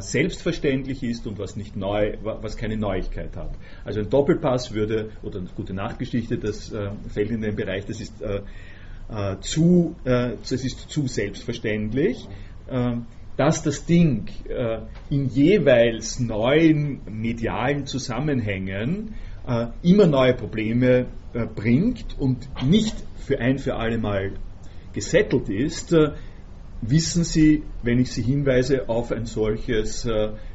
selbstverständlich ist und was, nicht neu, was keine Neuigkeit hat. Also ein Doppelpass würde, oder eine gute Nachgeschichte, das fällt in den Bereich, das ist zu, das ist zu selbstverständlich. Ähm, dass das Ding äh, in jeweils neuen medialen Zusammenhängen äh, immer neue Probleme äh, bringt und nicht für ein für alle Mal gesettelt ist, wissen Sie, wenn ich Sie hinweise auf ein solches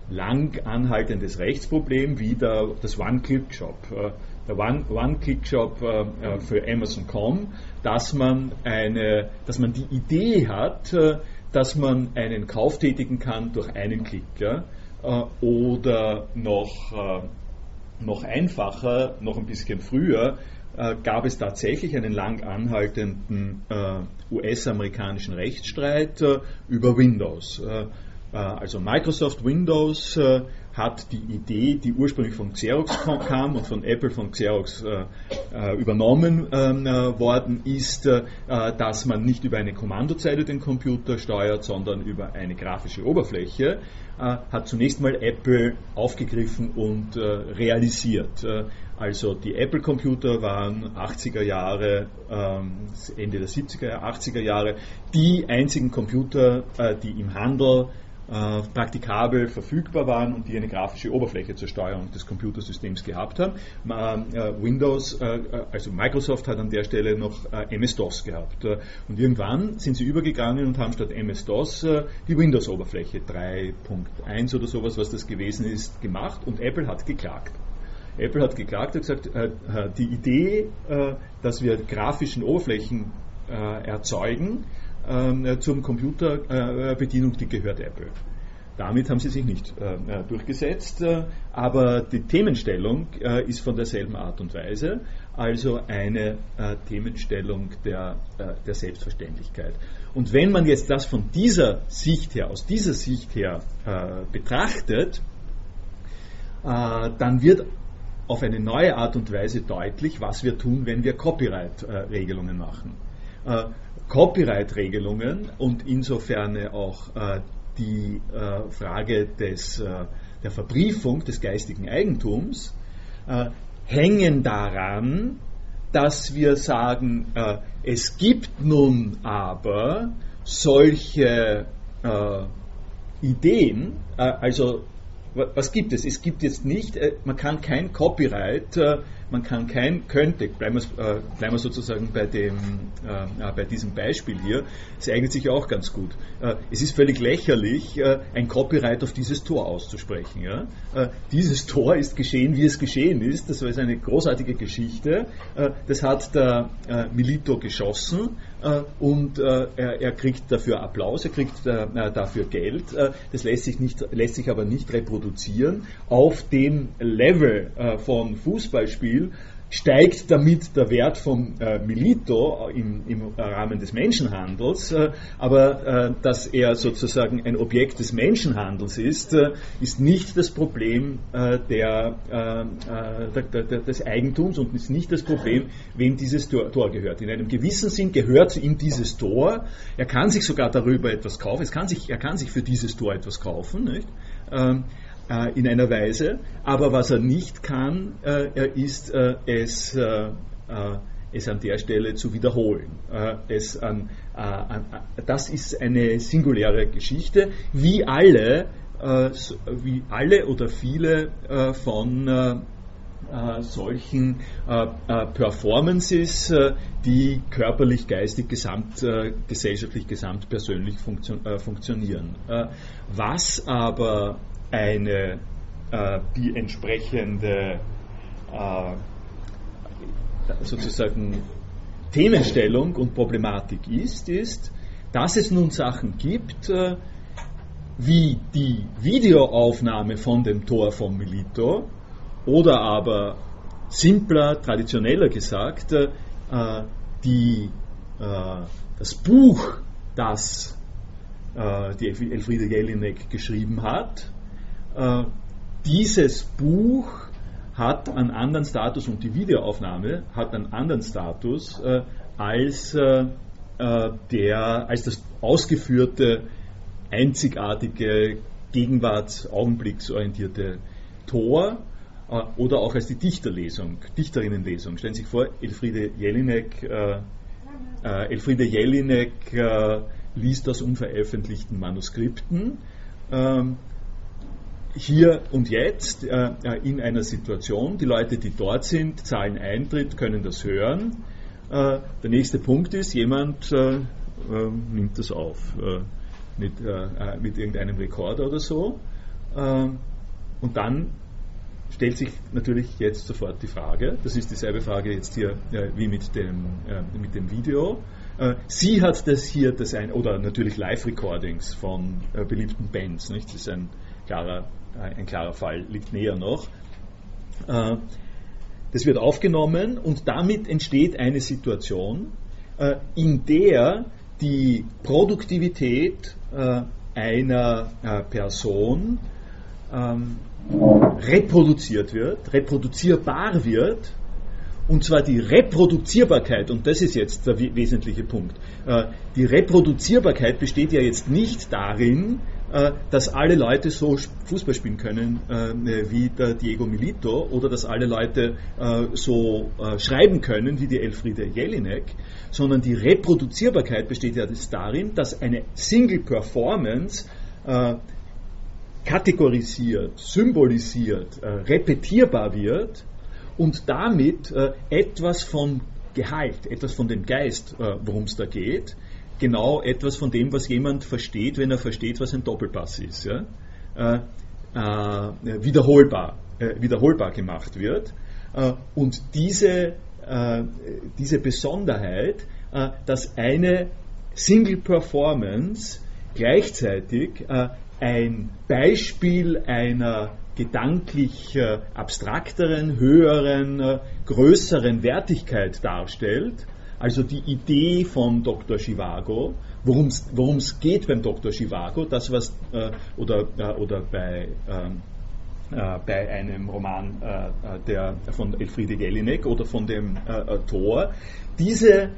lang anhaltendes Rechtsproblem wie der, das One-Click-Shop. Der One-Click-Shop für Amazon.com, dass man dass man die Idee hat, dass man einen Kauf tätigen kann durch einen Klick. Ja? Äh, oder noch, äh, noch einfacher, noch ein bisschen früher, äh, gab es tatsächlich einen lang anhaltenden US-amerikanischen Rechtsstreit über Windows. Also Microsoft Windows hat die Idee, die ursprünglich von Xerox kam und von Apple von Xerox äh, äh übernommen ähm, äh, worden ist, äh, dass man nicht über eine Kommandozeile den Computer steuert, sondern über eine grafische Oberfläche, äh, hat zunächst mal Apple aufgegriffen und äh, realisiert. also die Apple-Computer waren 80er Jahre, ähm, Ende der 70er, 80er Jahre die einzigen Computer, die im Handel äh, praktikabel verfügbar waren und die eine grafische Oberfläche zur Steuerung des Computersystems gehabt haben. Äh, Windows, äh, also Microsoft hat an der Stelle noch MS-DOS gehabt. und irgendwann sind sie übergegangen und haben statt MS-DOS die Windows-Oberfläche 3.1 oder sowas, was das gewesen ist, gemacht und Apple hat geklagt. Apple hat geklagt und gesagt, die Idee, dass wir grafischen Oberflächen erzeugen, ähm, zum Computerbedienung, die gehört Apple. Damit haben sie sich nicht äh, äh, durchgesetzt, äh, aber die Themenstellung äh, ist von derselben Art und Weise, also eine äh, Themenstellung der, äh, der Selbstverständlichkeit. Und wenn man jetzt das von dieser Sicht her, aus dieser Sicht her betrachtet, dann wird auf eine neue Art und Weise deutlich, was wir tun, wenn wir Copyright-Regelungen machen. Copyright-Regelungen und insofern auch äh, die äh, Frage des, äh, der Verbriefung des geistigen Eigentums äh, hängen daran, dass wir sagen, äh, es gibt nun aber solche äh, Ideen, also was gibt es? Es gibt jetzt nicht, man kann kein Copyright man kann kein, könnte, bleiben wir, äh, bleiben wir sozusagen bei, dem, äh, bei diesem Beispiel hier, es eignet sich auch ganz gut. Äh, es ist völlig lächerlich, äh, ein Copyright auf dieses Tor auszusprechen. Ja? Äh, dieses Tor ist geschehen, wie es geschehen ist. Das war eine großartige Geschichte. Äh, das hat der Milito geschossen und er, er, kriegt dafür Applaus, er kriegt dafür Geld. das lässt sich, nicht, lässt sich aber nicht reproduzieren auf dem Level von Fußballspielen Beispiel steigt damit der Wert von äh, Milito im, im, Rahmen des Menschenhandels, äh, aber äh, dass er sozusagen ein Objekt des Menschenhandels ist, äh, ist nicht das Problem äh, der, äh, der, der, des Eigentums und ist nicht das Problem, wem dieses Tor, Tor, gehört. In einem gewissen Sinn gehört ihm dieses Tor. Er kann sich sogar darüber etwas kaufen. Es kann sich, er kann sich für dieses Tor etwas kaufen. Nicht? Ähm, äh, in einer Weise, aber was er nicht kann, äh, ist äh, es, äh, äh, es an der Stelle zu wiederholen. Äh, es an, an, das ist eine singuläre Geschichte, wie alle, wie alle oder viele von solchen Performances, die körperlich, geistig, gesamt, gesellschaftlich, gesamtpersönlich funktio funktionieren. was aber eine, äh, die entsprechende sozusagen Themenstellung und Problematik ist, ist, dass es nun Sachen gibt, äh, wie die Videoaufnahme von dem Tor von Milito oder aber simpler, traditioneller gesagt, äh, die, äh, das Buch, das die Elfriede Jelinek geschrieben hat, dieses Buch hat einen anderen Status und die Videoaufnahme hat einen anderen Status als äh, der als das ausgeführte, einzigartige, gegenwarts-augenblicksorientierte Tor äh, oder auch als die Dichterlesung, Dichterinnenlesung. Stellen Sie sich vor, Elfriede Jelinek, äh, Elfriede Jelinek liest aus unveröffentlichten Manuskripten ähm, hier und jetzt äh, in einer Situation, die Leute, die dort sind, zahlen Eintritt, können das hören. Äh, der nächste Punkt ist, jemand äh, ähm, nimmt das auf äh, mit, mit irgendeinem Rekorder oder so. Und dann stellt sich natürlich jetzt sofort die Frage, das ist dieselbe Frage jetzt hier wie mit dem, mit dem Video. sie hat das hier, das ein, oder natürlich Live-Recordings von beliebten Bands, nicht? das ist ein klarer, ein klarer Fall, liegt näher noch. Das wird aufgenommen und damit entsteht eine Situation, äh, in der die Produktivität äh, einer äh, Person ähm, reproduziert wird, reproduzierbar wird, und zwar die Reproduzierbarkeit, und das ist jetzt der wesentliche Punkt. Die Reproduzierbarkeit besteht ja jetzt nicht darin, äh, dass alle Leute so Fußball spielen können äh, wie der Diego Milito oder dass alle Leute äh, so schreiben können wie die Elfriede Jelinek, sondern die Reproduzierbarkeit besteht ja darin, dass eine Single Performance kategorisiert, symbolisiert, repetierbar wird und damit etwas von Gehalt, etwas von dem Geist, worum es da geht, genau etwas von dem, was jemand versteht, wenn er versteht, was ein Doppelpass ist. Ja? Äh, äh, wiederholbar, äh, wiederholbar gemacht wird. Äh, und diese, äh, diese Besonderheit, äh, dass eine Single Performance gleichzeitig ein Beispiel einer gedanklich abstrakteren, höheren, größeren Wertigkeit darstellt, also die Idee von Dr. Chivago, worum es geht beim Dr. Chivago, das was, äh, oder, äh, oder bei, ähm, äh, bei einem Roman äh, äh, der, von Elfriede Jelinek oder von dem äh, Tor, diese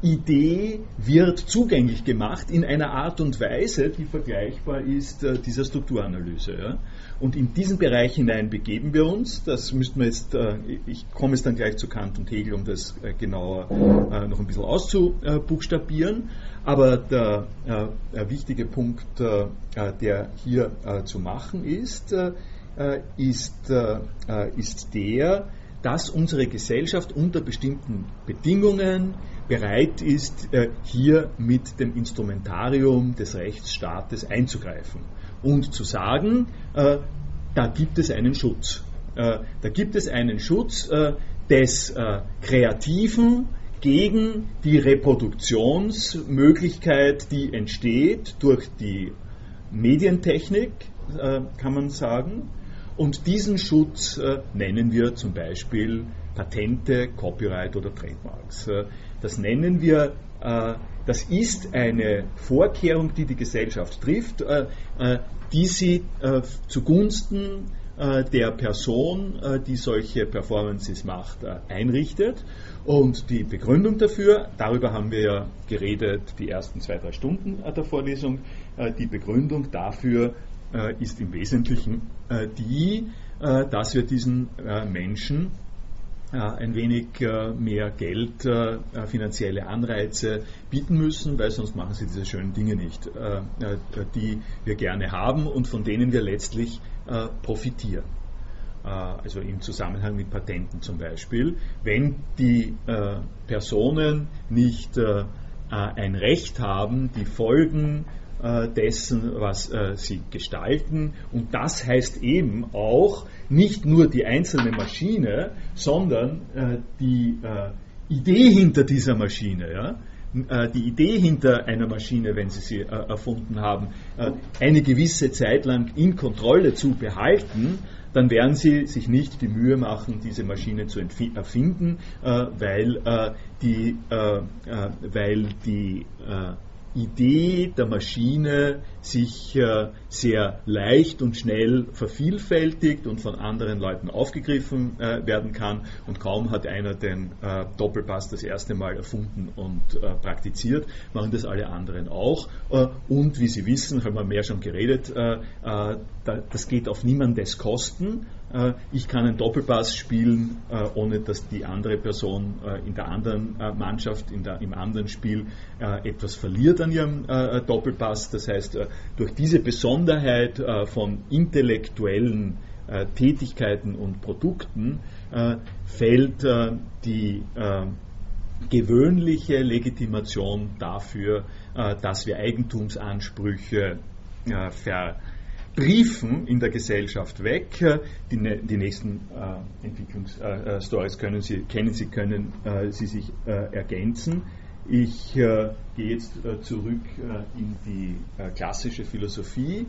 Idee wird zugänglich gemacht in einer Art und Weise, die vergleichbar ist dieser Strukturanalyse. Ja? Und in diesen Bereich hinein begeben wir uns. Das müssten wir jetzt, äh, ich komme jetzt dann gleich zu Kant und Hegel, um das äh, genauer äh, noch ein bisschen auszubuchstabieren. Aber der wichtige Punkt, der hier zu machen ist, ist, ist der, dass unsere Gesellschaft unter bestimmten Bedingungen bereit ist, hier mit dem Instrumentarium des Rechtsstaates einzugreifen und zu sagen, äh, da gibt es einen Schutz. Äh, da gibt es einen Schutz äh, des äh, Kreativen gegen die Reproduktionsmöglichkeit, die entsteht durch die Medientechnik, äh, kann man sagen. Und diesen Schutz äh, nennen wir zum Beispiel Patente, Copyright oder Trademarks. das nennen wir das ist eine Vorkehrung, die die Gesellschaft trifft, äh, äh, die sie äh, zugunsten der Person, die solche Performances macht, einrichtet. Und die Begründung dafür, darüber haben wir ja geredet, die ersten zwei, drei Stunden der Vorlesung, die Begründung dafür ist im Wesentlichen die, dass wir diesen Menschen ein wenig äh, mehr Geld, äh, finanzielle Anreize bieten müssen, weil sonst machen sie diese schönen Dinge nicht, äh, die wir gerne haben und von denen wir letztlich profitieren. Also im Zusammenhang mit Patenten zum Beispiel. Wenn die Personen nicht ein Recht haben, die Folgen äh, dessen, was äh, sie gestalten. Und das heißt eben auch nicht nur die einzelne Maschine, sondern äh, die äh, Idee hinter dieser Maschine. Ja? Äh, die Idee hinter einer Maschine, wenn Sie sie äh, erfunden haben, eine gewisse Zeit lang in Kontrolle zu behalten, dann werden Sie sich nicht die Mühe machen, diese Maschine zu erfinden, weil die, weil die Idee der Maschine sich äh, sehr leicht und schnell vervielfältigt und von anderen Leuten aufgegriffen äh, werden kann. Und kaum hat einer den äh, Doppelpass das erste Mal erfunden und äh, praktiziert, machen das alle anderen auch. Äh, und wie Sie wissen, haben wir mehr schon geredet, äh, das geht auf niemandes Kosten. Äh, ich kann einen Doppelpass spielen, äh, ohne dass die andere Person äh, in der anderen Mannschaft, in der, im anderen Spiel etwas verliert an ihrem Doppelpass. Das heißt, durch diese Besonderheit von intellektuellen Tätigkeiten und Produkten fällt die gewöhnliche Legitimation dafür, dass wir Eigentumsansprüche ver Briefen in der Gesellschaft weg. Die, die nächsten äh, Entwicklungsstories äh, können Sie, kennen Sie, können äh, Sie sich äh, ergänzen. Ich äh, gehe jetzt äh, zurück in die klassische Philosophie,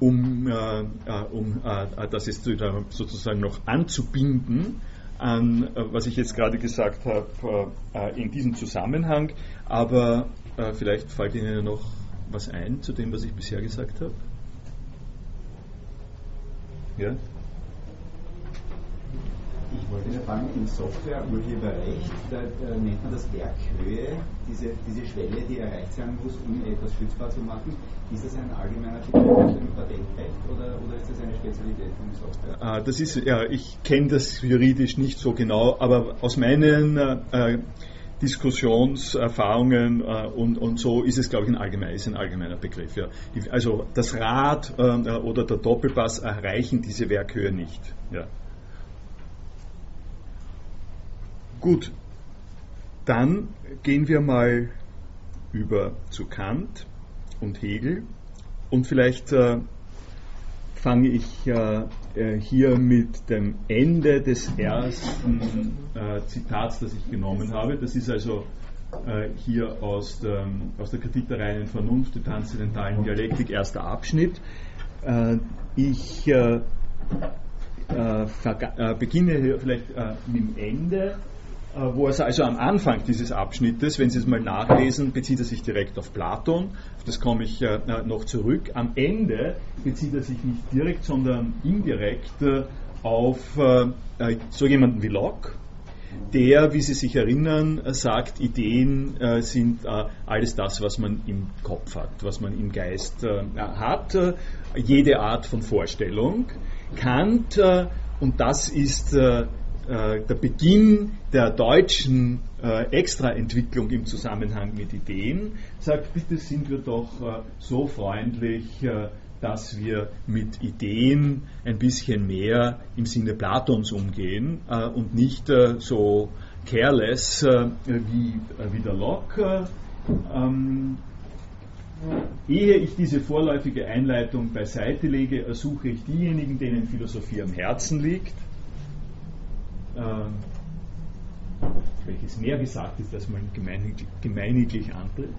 um, um das jetzt sozusagen noch anzubinden an, was ich jetzt gerade gesagt habe, in diesem Zusammenhang. Aber vielleicht fällt Ihnen noch was ein zu dem, was ich bisher gesagt habe? Ja? Ich wollte fragen, im Software-Urheberrecht, da, da, nennt man das Werkhöhe, diese, diese Schwelle, die erreicht sein muss, um etwas schützbar zu machen. Ist das ein allgemeiner Begriff im Patentrecht oder, oder ist das eine Spezialität vom Software? Ah, das ist, ja, ich kenne das juridisch nicht so genau, aber aus meinen äh, Diskussionserfahrungen äh, und, und so ist es, glaube ich, ein allgemeiner, ist ein allgemeiner Begriff. Ja. Die, also das Rad äh, oder der Doppelpass erreichen diese Werkhöhe nicht. Ja. Gut, dann gehen wir mal über zu und Hegel und vielleicht äh, fange ich äh, hier mit dem Ende des ersten äh, Zitats, das ich genommen habe. Das ist also äh, hier aus der, aus der Kritik der reinen Vernunft, der transzendentalen Dialektik, erster Abschnitt. Äh, ich äh, beginne hier vielleicht mit dem Ende wo er also am Anfang dieses Abschnittes, wenn Sie es mal nachlesen, bezieht er sich direkt auf Platon, auf das komme ich äh, noch zurück. Am Ende bezieht er sich nicht direkt, sondern indirekt äh, auf so jemanden wie Locke, der, wie Sie sich erinnern, sagt, Ideen sind alles das, was man im Kopf hat, was man im Geist hat, jede Art von Vorstellung. Kant, und das ist äh, der Beginn der deutschen äh, Extraentwicklung im Zusammenhang mit Ideen, sagt, bitte sind wir doch äh, so freundlich, äh, dass wir mit Ideen ein bisschen mehr im Sinne Platons umgehen äh, und nicht so careless wie, wie der Locke. Ähm, Ehe ich diese vorläufige Einleitung beiseite lege, ersuche ich diejenigen, denen Philosophie am Herzen liegt, welches mehr gesagt ist, als man gemeiniglich antritt.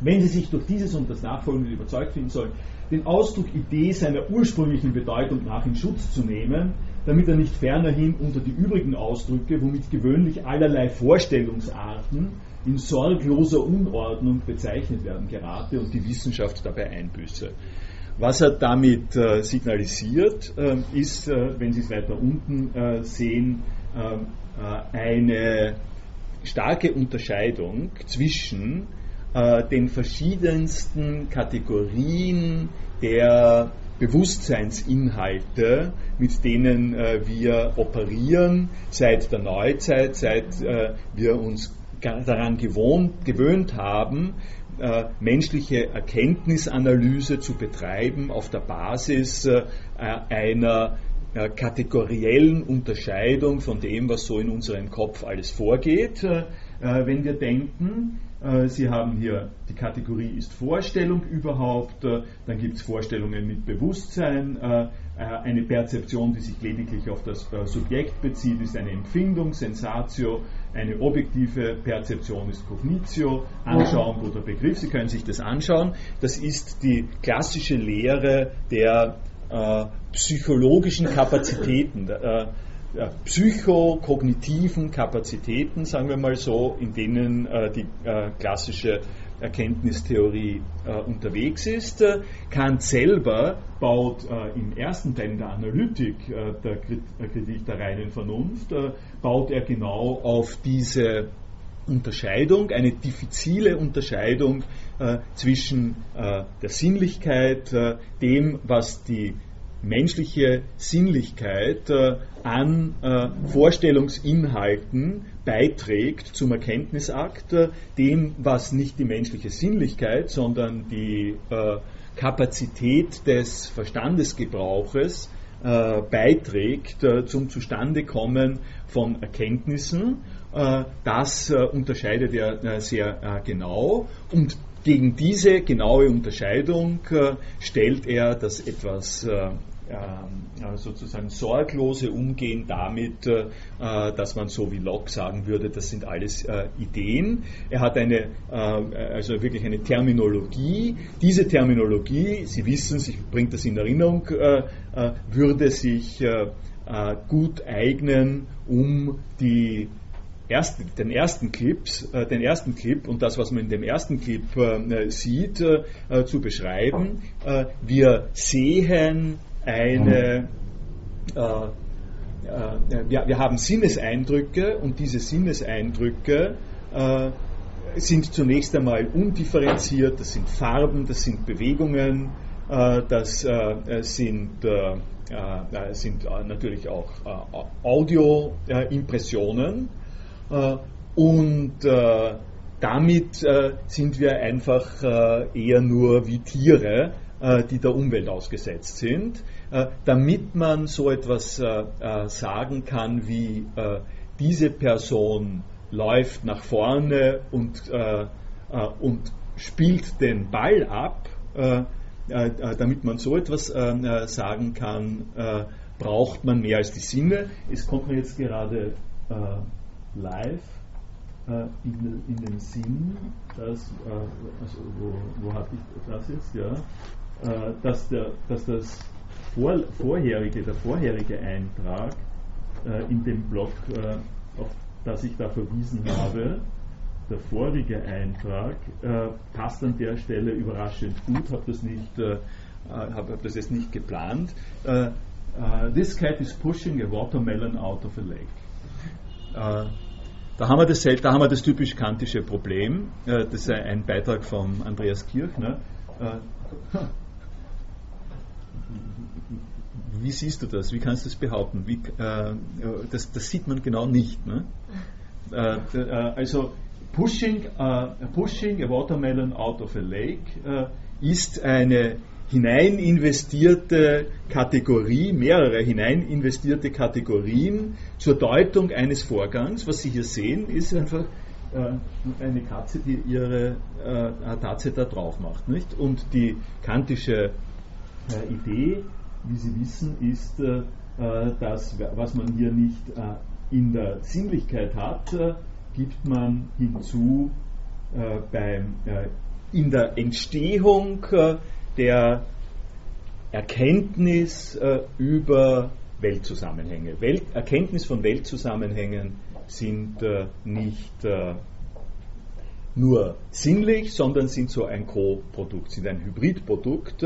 Wenn Sie sich durch dieses und das Nachfolgende überzeugt finden sollen, den Ausdruck Idee seiner ursprünglichen Bedeutung nach in Schutz zu nehmen, damit er nicht fernerhin unter die übrigen Ausdrücke, womit gewöhnlich allerlei Vorstellungsarten in sorgloser Unordnung bezeichnet werden, gerate und die Wissenschaft dabei einbüße. Was er damit äh, signalisiert, äh, ist, äh, wenn Sie es weiter unten äh, sehen, äh, äh, eine starke Unterscheidung zwischen den verschiedensten Kategorien der Bewusstseinsinhalte, mit denen wir operieren seit der Neuzeit, seit wir uns daran gewohnt, gewöhnt haben, äh, menschliche Erkenntnisanalyse zu betreiben auf der Basis äh, einer äh, kategoriellen Unterscheidung von dem, was so in unserem Kopf alles vorgeht. Äh, wenn wir denken, äh, Sie haben hier die Kategorie ist Vorstellung überhaupt, äh, dann gibt es Vorstellungen mit Bewusstsein, äh, eine Perzeption, die sich lediglich auf das Subjekt bezieht, ist eine Empfindung, Sensatio, eine objektive Perzeption ist Cognitio, Anschauung oder Begriff, Sie können sich das anschauen. Das ist die klassische Lehre der äh, psychologischen Kapazitäten, äh, psychokognitiven Kapazitäten, sagen wir mal so, in denen äh, die äh, klassische Erkenntnistheorie äh, unterwegs ist. Kant selber baut äh, im ersten Teil der Analytik äh, der Kritik der reinen Vernunft, äh, baut er genau auf diese Unterscheidung, eine diffizile Unterscheidung zwischen der Sinnlichkeit, dem, was die menschliche Sinnlichkeit äh, an äh, Vorstellungsinhalten beiträgt zum Erkenntnisakt, äh, dem, was nicht die menschliche Sinnlichkeit, sondern die äh, Kapazität des Verstandesgebrauches äh, beiträgt äh, zum Zustandekommen von Erkenntnissen. das unterscheidet er sehr genau und gegen diese genaue Unterscheidung stellt er das etwas sozusagen sorglose Umgehen damit, äh, dass man so wie Locke sagen würde, das sind alles äh, Ideen. Er hat eine, äh, also wirklich eine Terminologie. Diese Terminologie, Sie wissen, ich bringe das in Erinnerung, würde sich gut eignen, um die Erst, den ersten Clips, äh, den ersten Clip und das, was man in dem ersten Clip äh, sieht, äh, zu beschreiben. wir sehen eine, äh, äh, wir, haben Sinneseindrücke und diese Sinneseindrücke äh, sind zunächst einmal undifferenziert, das sind Farben, das sind Bewegungen, äh, das äh, sind, äh, sind natürlich auch Audioimpressionen. Und damit sind wir einfach eher nur wie Tiere, die der Umwelt ausgesetzt sind, äh, damit man so etwas äh, sagen kann wie diese Person läuft nach vorne und, und spielt den Ball ab, damit man so etwas sagen kann, braucht man mehr als die Sinne. Es kommt mir jetzt gerade live in, in, den Sinn, dass, also wo, wo hatte ich das jetzt, ja, äh, dass, der, dass das vor, vorherige, der vorherige Eintrag äh, in dem Blog, äh, auf das ich da verwiesen habe, der vorige Eintrag passt an der Stelle überraschend gut, habe das nicht, habe hab das jetzt nicht geplant. this cat is pushing a watermelon out of a lake. Da haben, das, da haben wir das typisch kantische Problem. Das ist ein Beitrag von Andreas Kirchner wie siehst du das? Wie kannst du das behaupten? Wie, äh, das, das, sieht man genau nicht. Ne? Äh, äh, also pushing, uh, pushing a watermelon out of a lake uh, ist eine hineininvestierte Kategorie, mehrere hineininvestierte Kategorien zur Deutung eines Vorgangs. Was Sie hier sehen, ist einfach äh, eine Katze, die ihre äh, Tatze da drauf macht. Nicht? Und die kantische äh, Idee wie Sie wissen, ist, äh, äh, dass was man hier nicht äh, in der Sinnlichkeit hat, gibt man hinzu beim, in der Entstehung der Erkenntnis über Weltzusammenhänge. Welt, Erkenntnis von Weltzusammenhängen sind nicht nur sinnlich, sondern sind so ein Co-Produkt, sind ein Hybridprodukt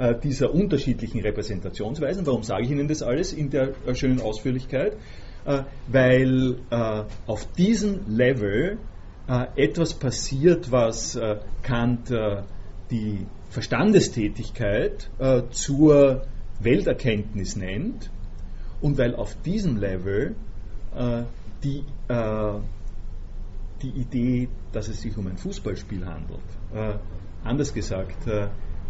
äh, dieser unterschiedlichen Repräsentationsweisen. Warum sage ich Ihnen das alles in der äh, schönen Ausführlichkeit? Äh, weil auf diesem Level etwas passiert, was Kant die Verstandestätigkeit zur Welterkenntnis nennt und weil auf diesem Level die, die Idee, dass es sich um ein Fußballspiel handelt, anders gesagt,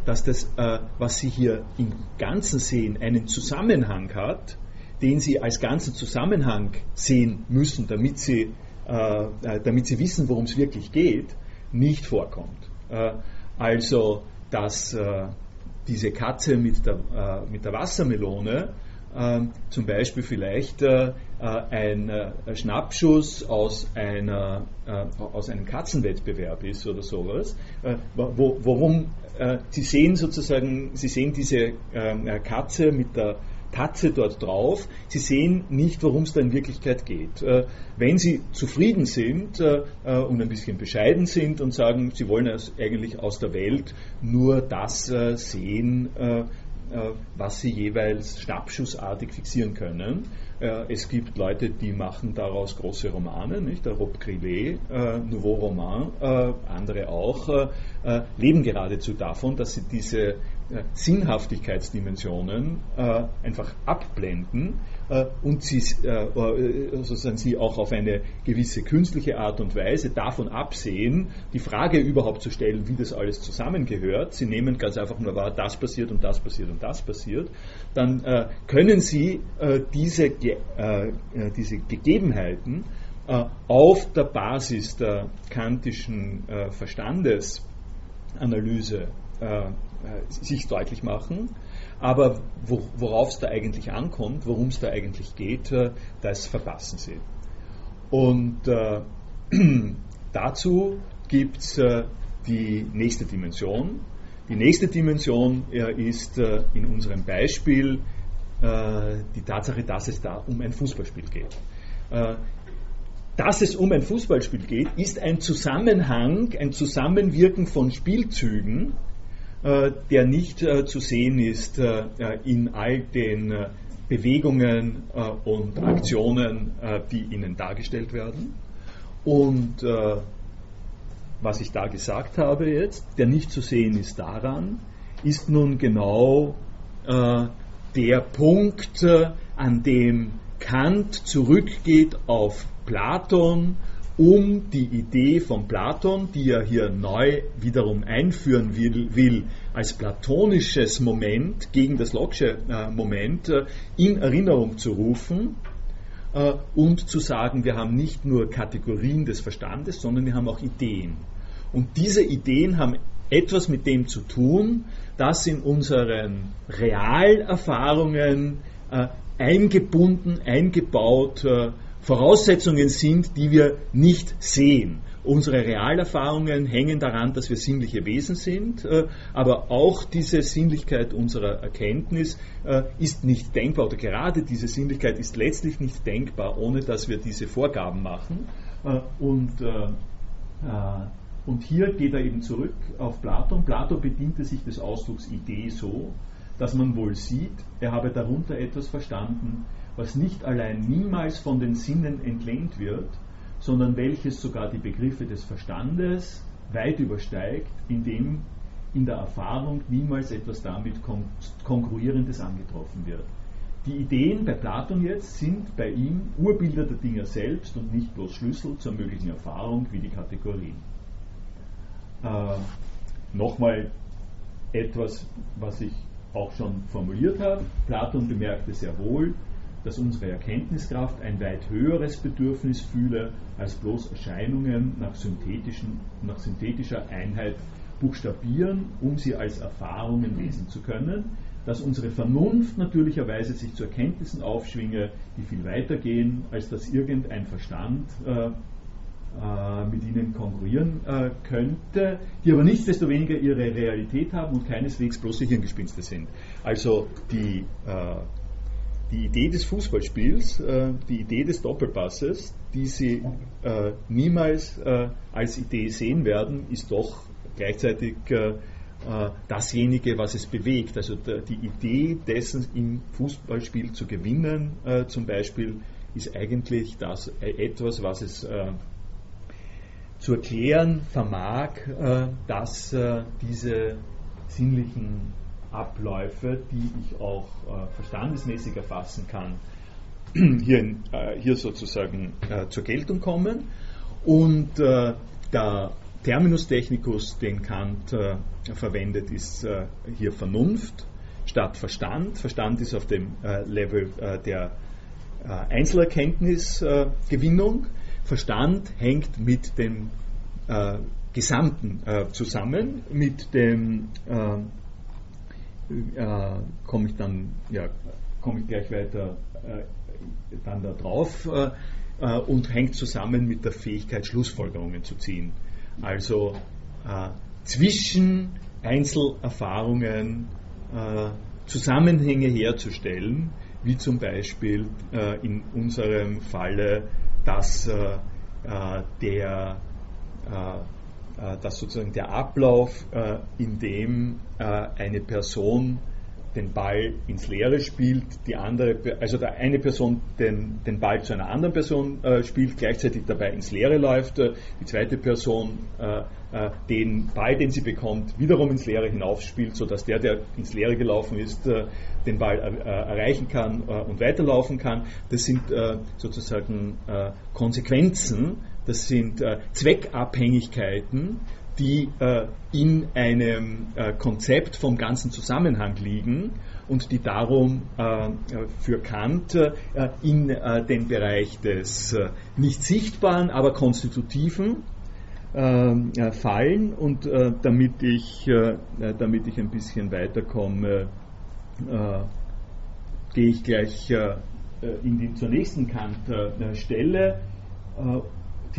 dass das, äh, was Sie hier im Ganzen sehen, einen Zusammenhang hat, den Sie als ganzen Zusammenhang sehen müssen, damit Sie äh, damit sie wissen, worum es wirklich geht, nicht vorkommt. also, dass diese Katze mit der, mit der Wassermelone zum Beispiel vielleicht äh, ein äh, Schnappschuss aus, einer, äh, aus einem Katzenwettbewerb ist oder sowas. Äh, wo, worum äh, Sie sehen sozusagen, Sie sehen diese ähm, Katze mit der Tatze dort drauf. Sie sehen nicht, worum es da in Wirklichkeit geht. Äh, wenn Sie zufrieden sind und ein bisschen bescheiden sind und sagen, Sie wollen eigentlich aus der Welt nur das sehen, äh, was sie jeweils schnappschussartig fixieren können. Äh, es gibt Leute, die machen daraus große Romane, nicht? der Rob Grillet, äh, Nouveau Roman, andere auch, leben geradezu davon, dass sie diese Sinnhaftigkeitsdimensionen einfach abblenden äh, und sie, äh, äh, sozusagen sie auch auf eine gewisse künstliche Art und Weise davon absehen, die Frage überhaupt zu stellen, wie das alles zusammengehört. Sie nehmen ganz einfach nur wahr, das passiert und das passiert und das passiert. Dann können sie diese, diese Gegebenheiten auf der Basis der kantischen Verstandesanalyse sich deutlich machen aber worauf es da eigentlich ankommt, worum es da eigentlich geht, äh, das verpassen sie. Und äh, dazu gibt es äh, die nächste Dimension. Die nächste Dimension äh, ist äh, in unserem Beispiel äh, die Tatsache, dass es da um ein Fußballspiel geht. dass es um ein Fußballspiel geht, ist ein Zusammenhang, ein Zusammenwirken von Spielzügen, der nicht äh, zu sehen ist äh, in all den Bewegungen und Aktionen, die ihnen dargestellt werden. Und was ich da gesagt habe jetzt, der nicht zu sehen ist daran, ist nun genau der Punkt, an dem Kant zurückgeht auf Platon um die Idee von Platon, die er hier neu wiederum einführen will, will als platonisches Moment gegen das Locke'sche äh, Moment äh, in Erinnerung zu rufen äh, und zu sagen, wir haben nicht nur Kategorien des Verstandes, sondern wir haben auch Ideen. Und diese Ideen haben etwas mit dem zu tun, das in unseren Realerfahrungen äh, eingebunden, eingebaut äh, Voraussetzungen sind, die wir nicht sehen. Unsere Realerfahrungen hängen daran, dass wir sinnliche Wesen sind, äh, aber auch diese Sinnlichkeit unserer Erkenntnis äh, ist nicht denkbar oder gerade diese Sinnlichkeit ist letztlich nicht denkbar, ohne dass wir diese Vorgaben machen. Äh, und, und hier geht er eben zurück auf Platon. Platon bediente sich des Ausdrucks Idee so, dass man wohl sieht, er habe darunter etwas verstanden, was nicht allein niemals von den Sinnen entlehnt wird, sondern welches sogar die Begriffe des Verstandes weit übersteigt, indem in der Erfahrung niemals etwas damit Konkurrierendes angetroffen wird. Die Ideen bei Platon jetzt sind bei ihm Urbilder der Dinge selbst und nicht bloß Schlüssel zur möglichen Erfahrung wie die Kategorien. Äh, Nochmal etwas, was ich auch schon formuliert habe. Platon bemerkte sehr wohl, dass unsere Erkenntniskraft ein weit höheres Bedürfnis fühle, als bloß Erscheinungen nach, nach synthetischer Einheit buchstabieren, um sie als Erfahrungen lesen zu können, dass unsere Vernunft natürlicherweise sich zu Erkenntnissen aufschwinge, die viel weiter gehen, als dass irgendein Verstand äh, äh, mit ihnen konkurrieren äh, könnte, die aber nichtsdestoweniger ihre Realität haben und keineswegs bloße Hirngespinste sind. Also die äh, die Idee des Fußballspiels, äh, die Idee des Doppelpasses, die sie äh, niemals äh, als Idee sehen werden, ist doch gleichzeitig äh, äh, dasjenige, was es bewegt. Also die Idee dessen im Fußballspiel zu gewinnen, äh, zum Beispiel, ist eigentlich das etwas, was es zu erklären vermag, dass diese sinnlichen Abläufe, die ich auch äh, verstandesmäßig erfassen kann, hier, äh, hier sozusagen äh, zur Geltung kommen. Und äh, der Terminus technicus, den Kant äh, verwendet, ist äh, hier Vernunft statt Verstand. Verstand ist auf dem Level der Einzelerkenntnisgewinnung. Verstand hängt mit dem Gesamten äh, zusammen, mit dem äh, äh komme ich dann, ja, komme ich gleich weiter äh, dann da drauf äh, und hängt zusammen mit der Fähigkeit, Schlussfolgerungen zu ziehen. Also zwischen Einzelerfahrungen Zusammenhänge herzustellen, wie zum Beispiel in unserem Falle, dass der äh, dass sozusagen der Ablauf, äh, in dem äh, eine Person den Ball ins Leere spielt, die andere, also der eine Person den, den Ball zu einer anderen Person äh, spielt, gleichzeitig dabei ins Leere läuft, äh, die zweite Person äh, den Ball, den sie bekommt, wiederum ins Leere hinaufspielt, sodass der, der ins Leere gelaufen ist, den Ball erreichen kann und weiterlaufen kann. Das sind sozusagen Konsequenzen das sind äh, Zweckabhängigkeiten, die äh, in einem äh, Konzept vom ganzen Zusammenhang liegen und die darum äh, für Kant äh, in äh, den Bereich des nicht sichtbaren, aber konstitutiven fallen. Und damit, ich, damit ich ein bisschen weiterkomme, gehe ich gleich in die, zur nächsten Kant-Stelle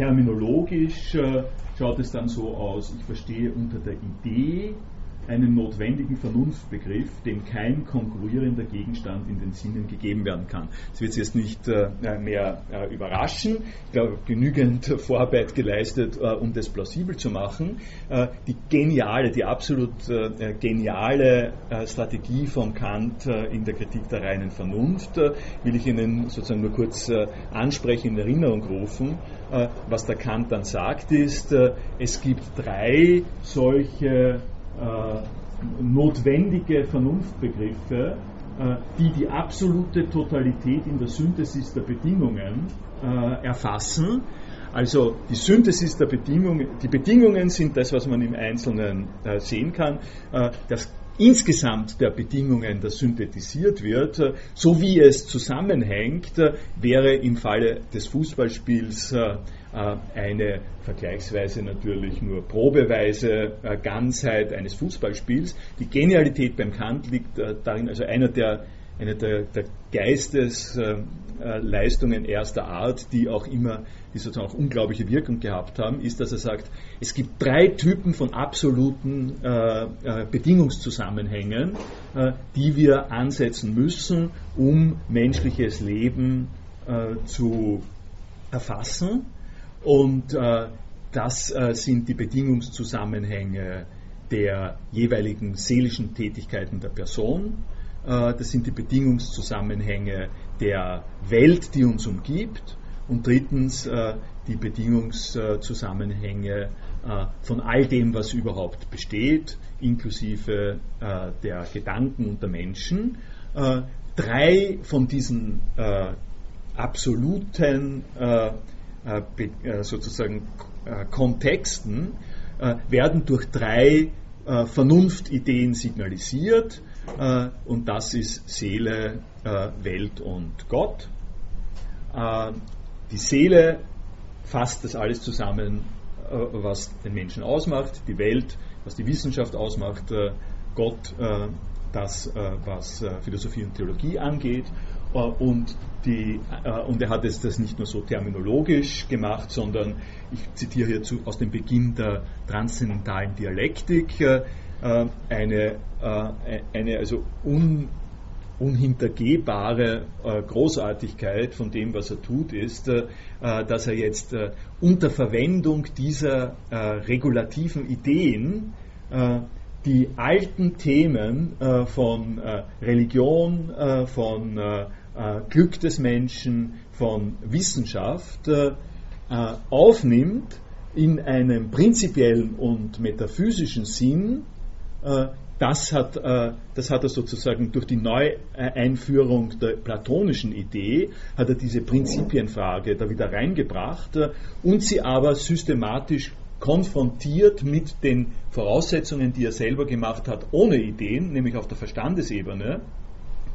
terminologisch äh, schaut es dann so aus, ich verstehe unter der Idee einen notwendigen Vernunftbegriff, dem kein konkurrierender Gegenstand in den Sinnen gegeben werden kann. Das wird Sie jetzt nicht äh, mehr äh, überraschen. Ich glaube, genügend Vorarbeit geleistet, äh, um das plausibel zu machen. Die geniale, die absolut geniale Strategie von Kant in der Kritik der reinen Vernunft will ich Ihnen sozusagen nur kurz ansprechen, in Erinnerung rufen. was der Kant dann sagt, ist, es gibt drei solche notwendige Vernunftbegriffe, äh, die die absolute Totalität in der Synthesis der Bedingungen äh, erfassen. Also die Synthesis der Bedingungen, die Bedingungen sind das, was man im Einzelnen sehen kann. das insgesamt der Bedingungen, das synthetisiert wird, so wie es zusammenhängt, wäre im Falle des Fußballspiels äh, eine vergleichsweise natürlich nur probeweise äh, Ganzheit eines Fußballspiels. Die Genialität beim Kant liegt äh, darin, also einer der, einer der, der Geistesleistungen erster Art, die auch immer, die sozusagen auch unglaubliche Wirkung gehabt haben, ist, dass er sagt, es gibt drei Typen von absoluten Bedingungszusammenhängen, die wir ansetzen müssen, um menschliches Leben zu erfassen und äh, das äh, sind die Bedingungszusammenhänge der jeweiligen seelischen Tätigkeiten der Person. Äh, das sind die Bedingungszusammenhänge der Welt, die uns umgibt. Und drittens äh, die Bedingungszusammenhänge äh, von all dem, was überhaupt besteht, inklusive der Gedanken und der Menschen. drei von diesen absoluten sozusagen Kontexten werden durch drei Vernunftideen signalisiert und das ist Seele, Welt und Gott. Die Seele fasst das alles zusammen, was den Menschen ausmacht, die Welt, was die Wissenschaft ausmacht, Gott, das, was Philosophie und Theologie angeht äh, und, die, äh, und er hat es das nicht nur so terminologisch gemacht, sondern ich zitiere hierzu aus dem Beginn der transzendentalen Dialektik äh, eine, eine also un, unhintergehbare Großartigkeit von dem, was er tut, ist, dass er jetzt unter Verwendung dieser regulativen Ideen die alten Themen von Religion, von äh, Glück des Menschen, von Wissenschaft äh, äh, aufnimmt in einem prinzipiellen und metaphysischen Sinn, das hat, das hat er sozusagen durch die Neueinführung der platonischen Idee, hat er diese Prinzipienfrage da wieder reingebracht und sie aber systematisch konfrontiert mit den Voraussetzungen, die er selber gemacht hat, ohne Ideen, nämlich auf der Verstandesebene,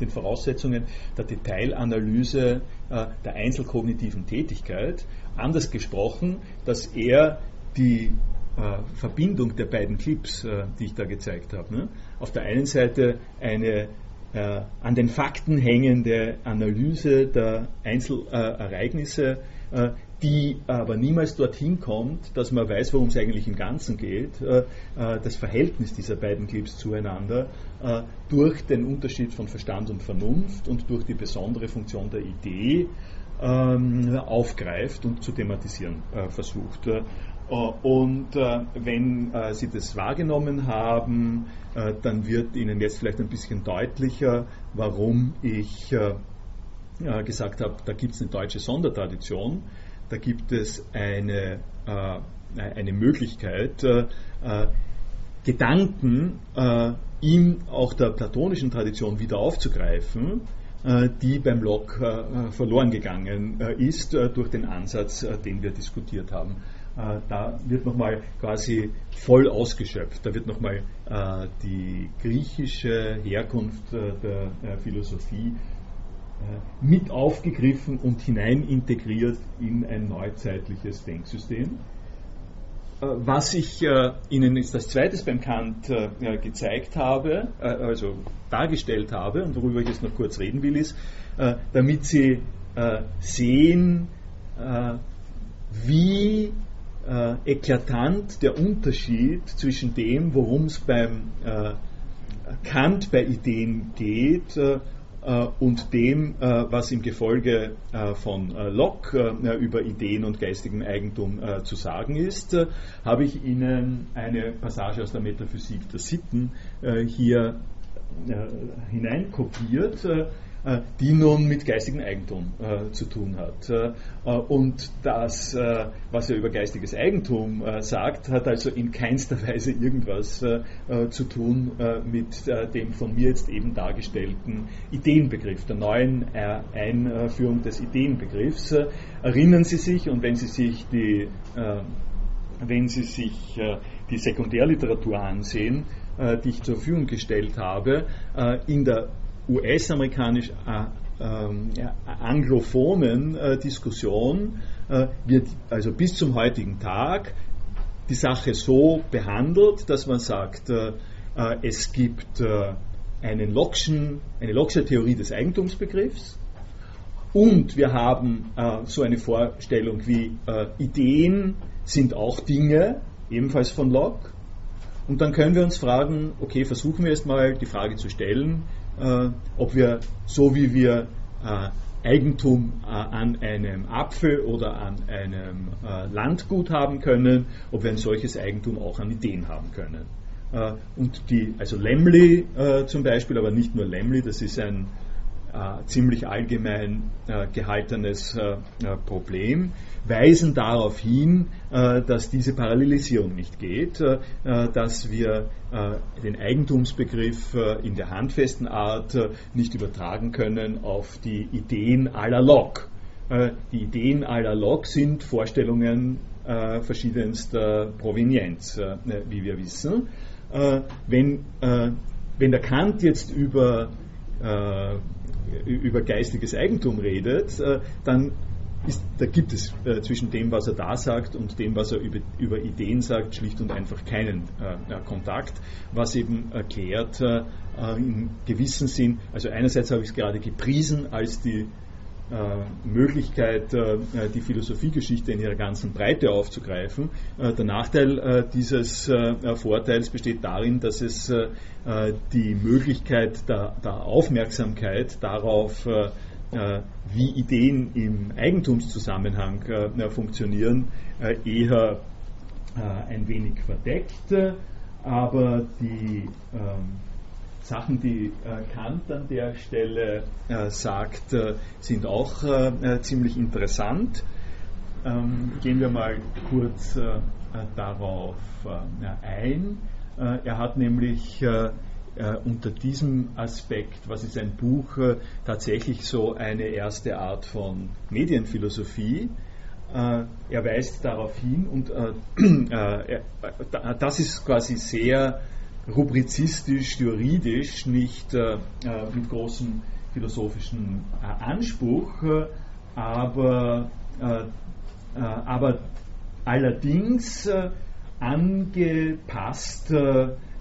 den Voraussetzungen der Detailanalyse äh, der einzelkognitiven Tätigkeit. Anders gesprochen, dass er die äh, Verbindung der beiden Clips, äh, die ich da gezeigt habe, ne? auf der einen Seite eine äh, an den Fakten hängende Analyse der Einzelereignisse, äh, die aber niemals dorthin kommt, dass man weiß, worum es eigentlich im Ganzen geht, äh, äh, das Verhältnis dieser beiden Clips zueinander, äh, durch den Unterschied von Verstand und Vernunft und durch die besondere Funktion der Idee ähm, aufgreift und zu thematisieren versucht. Und wenn Sie das wahrgenommen haben, dann wird Ihnen jetzt vielleicht ein bisschen deutlicher, warum ich gesagt habe, da gibt es eine deutsche Sondertradition da gibt es eine, äh, eine Möglichkeit, äh, äh Gedanken äh, in auch der platonischen Tradition wieder aufzugreifen, äh, die beim Locke äh, verloren gegangen ist durch den Ansatz, den wir diskutiert haben. Da wird nochmal quasi voll ausgeschöpft. Da wird nochmal die griechische Herkunft der Philosophie äh, mit aufgegriffen und hinein integriert in ein neuzeitliches Denksystem. Äh, was ich äh, Ihnen jetzt als zweites beim Kant gezeigt habe, also dargestellt habe und worüber ich jetzt noch kurz reden will, ist, damit Sie sehen, wie eklatant der Unterschied zwischen dem, worum es beim Kant bei Ideen geht, äh, und dem, äh, was im Gefolge äh, von Locke über Ideen und geistigem Eigentum zu sagen ist, habe ich Ihnen eine Passage aus der Metaphysik der Sitten hier hineinkopiert äh, die nun mit geistigem Eigentum äh, zu tun hat. Äh, und das, äh, was er über geistiges Eigentum äh, sagt, hat also in keinster Weise irgendwas äh, zu tun mit dem von mir jetzt eben dargestellten Ideenbegriff, der neuen Einführung des Ideenbegriffs. erinnern Sie sich, und wenn Sie sich die, wenn Sie sich die Sekundärliteratur ansehen, die ich zur Verfügung gestellt habe, in der US-amerikanisch äh, ähm, anglophonen äh, Diskussion äh, wird also bis zum heutigen Tag die Sache so behandelt, dass man sagt, äh, äh, es gibt äh, einen Lockschen, eine Locksche Theorie des Eigentumsbegriffs und wir haben so eine Vorstellung wie Ideen sind auch Dinge, ebenfalls von Locke. Und dann können wir uns fragen, okay, versuchen wir erstmal die Frage zu stellen, äh, ob wir, so wie wir äh, Eigentum äh, an einem Apfel oder an einem äh, Landgut haben können, ob wir ein solches Eigentum auch an Ideen haben können. Äh, und die, also Lemley äh, zum Beispiel, aber nicht nur Lemley, das ist ein ziemlich allgemein gehaltenes Problem, weisen darauf hin, äh, dass diese Parallelisierung nicht geht, äh, dass wir äh, den Eigentumsbegriff in der handfesten Art nicht übertragen können auf die Ideen aller Locke. Die Ideen aller Locke sind Vorstellungen verschiedenster Provenienz, wie wir wissen. Wenn, wenn der Kant jetzt über über geistiges Eigentum redet, dann ist, da gibt es äh, zwischen dem, was er da sagt und dem, was er über, über Ideen sagt, schlicht und einfach keinen äh, Kontakt, was eben erklärt äh, in gewissem Sinn, also einerseits habe ich es gerade gepriesen als die äh, Möglichkeit, äh, die Philosophiegeschichte in ihrer ganzen Breite aufzugreifen. Äh, der Nachteil dieses Vorteils besteht darin, dass es die Möglichkeit der, Aufmerksamkeit darauf äh, wie Ideen im Eigentumszusammenhang äh, funktionieren, äh, eher ein wenig verdeckt. Aber die ähm, Sachen, die Kant an der Stelle sagt, sind auch ziemlich interessant. Ähm, gehen wir mal kurz darauf ein. Er hat nämlich äh, unter diesem Aspekt, was ist ein Buch, äh, tatsächlich so eine erste Art von Medienphilosophie. Äh, er weist darauf hin und äh, äh, das ist quasi sehr rubrizistisch, juridisch, nicht äh, mit großem philosophischen Anspruch, aber, aber allerdings angepasst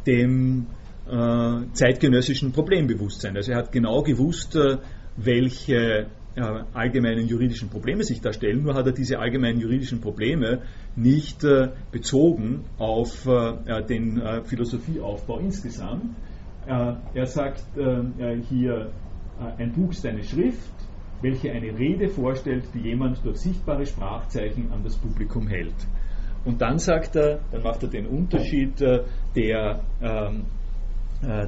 dem zeitgenössischen Problembewusstsein. Also er hat genau gewusst, welche äh, allgemeinen juridischen Probleme sich da stellen, nur hat er diese allgemeinen juridischen Probleme nicht äh, bezogen auf äh, den Philosophieaufbau insgesamt. er sagt hier, ein Buch ist eine Schrift, welche eine Rede vorstellt, die jemand durch sichtbare Sprachzeichen an das Publikum hält. Und dann sagt er, dann macht er den Unterschied, der, ähm,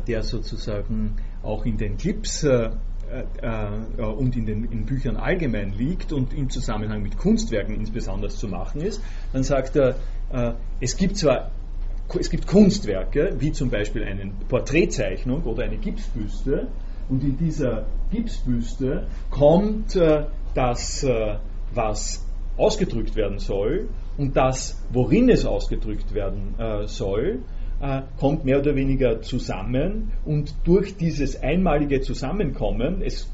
der sozusagen auch in den Clips äh, äh, und in den in Büchern allgemein liegt und im Zusammenhang mit Kunstwerken insbesondere zu machen ist, dann sagt er, äh, es gibt zwar es gibt Kunstwerke, wie zum Beispiel eine Porträtzeichnung oder eine Gipsbüste, und in dieser Gipsbüste kommt äh, das, äh, was ausgedrückt werden soll und das, worin es ausgedrückt werden äh, soll, kommt mehr oder weniger zusammen und durch dieses einmalige Zusammenkommen, es,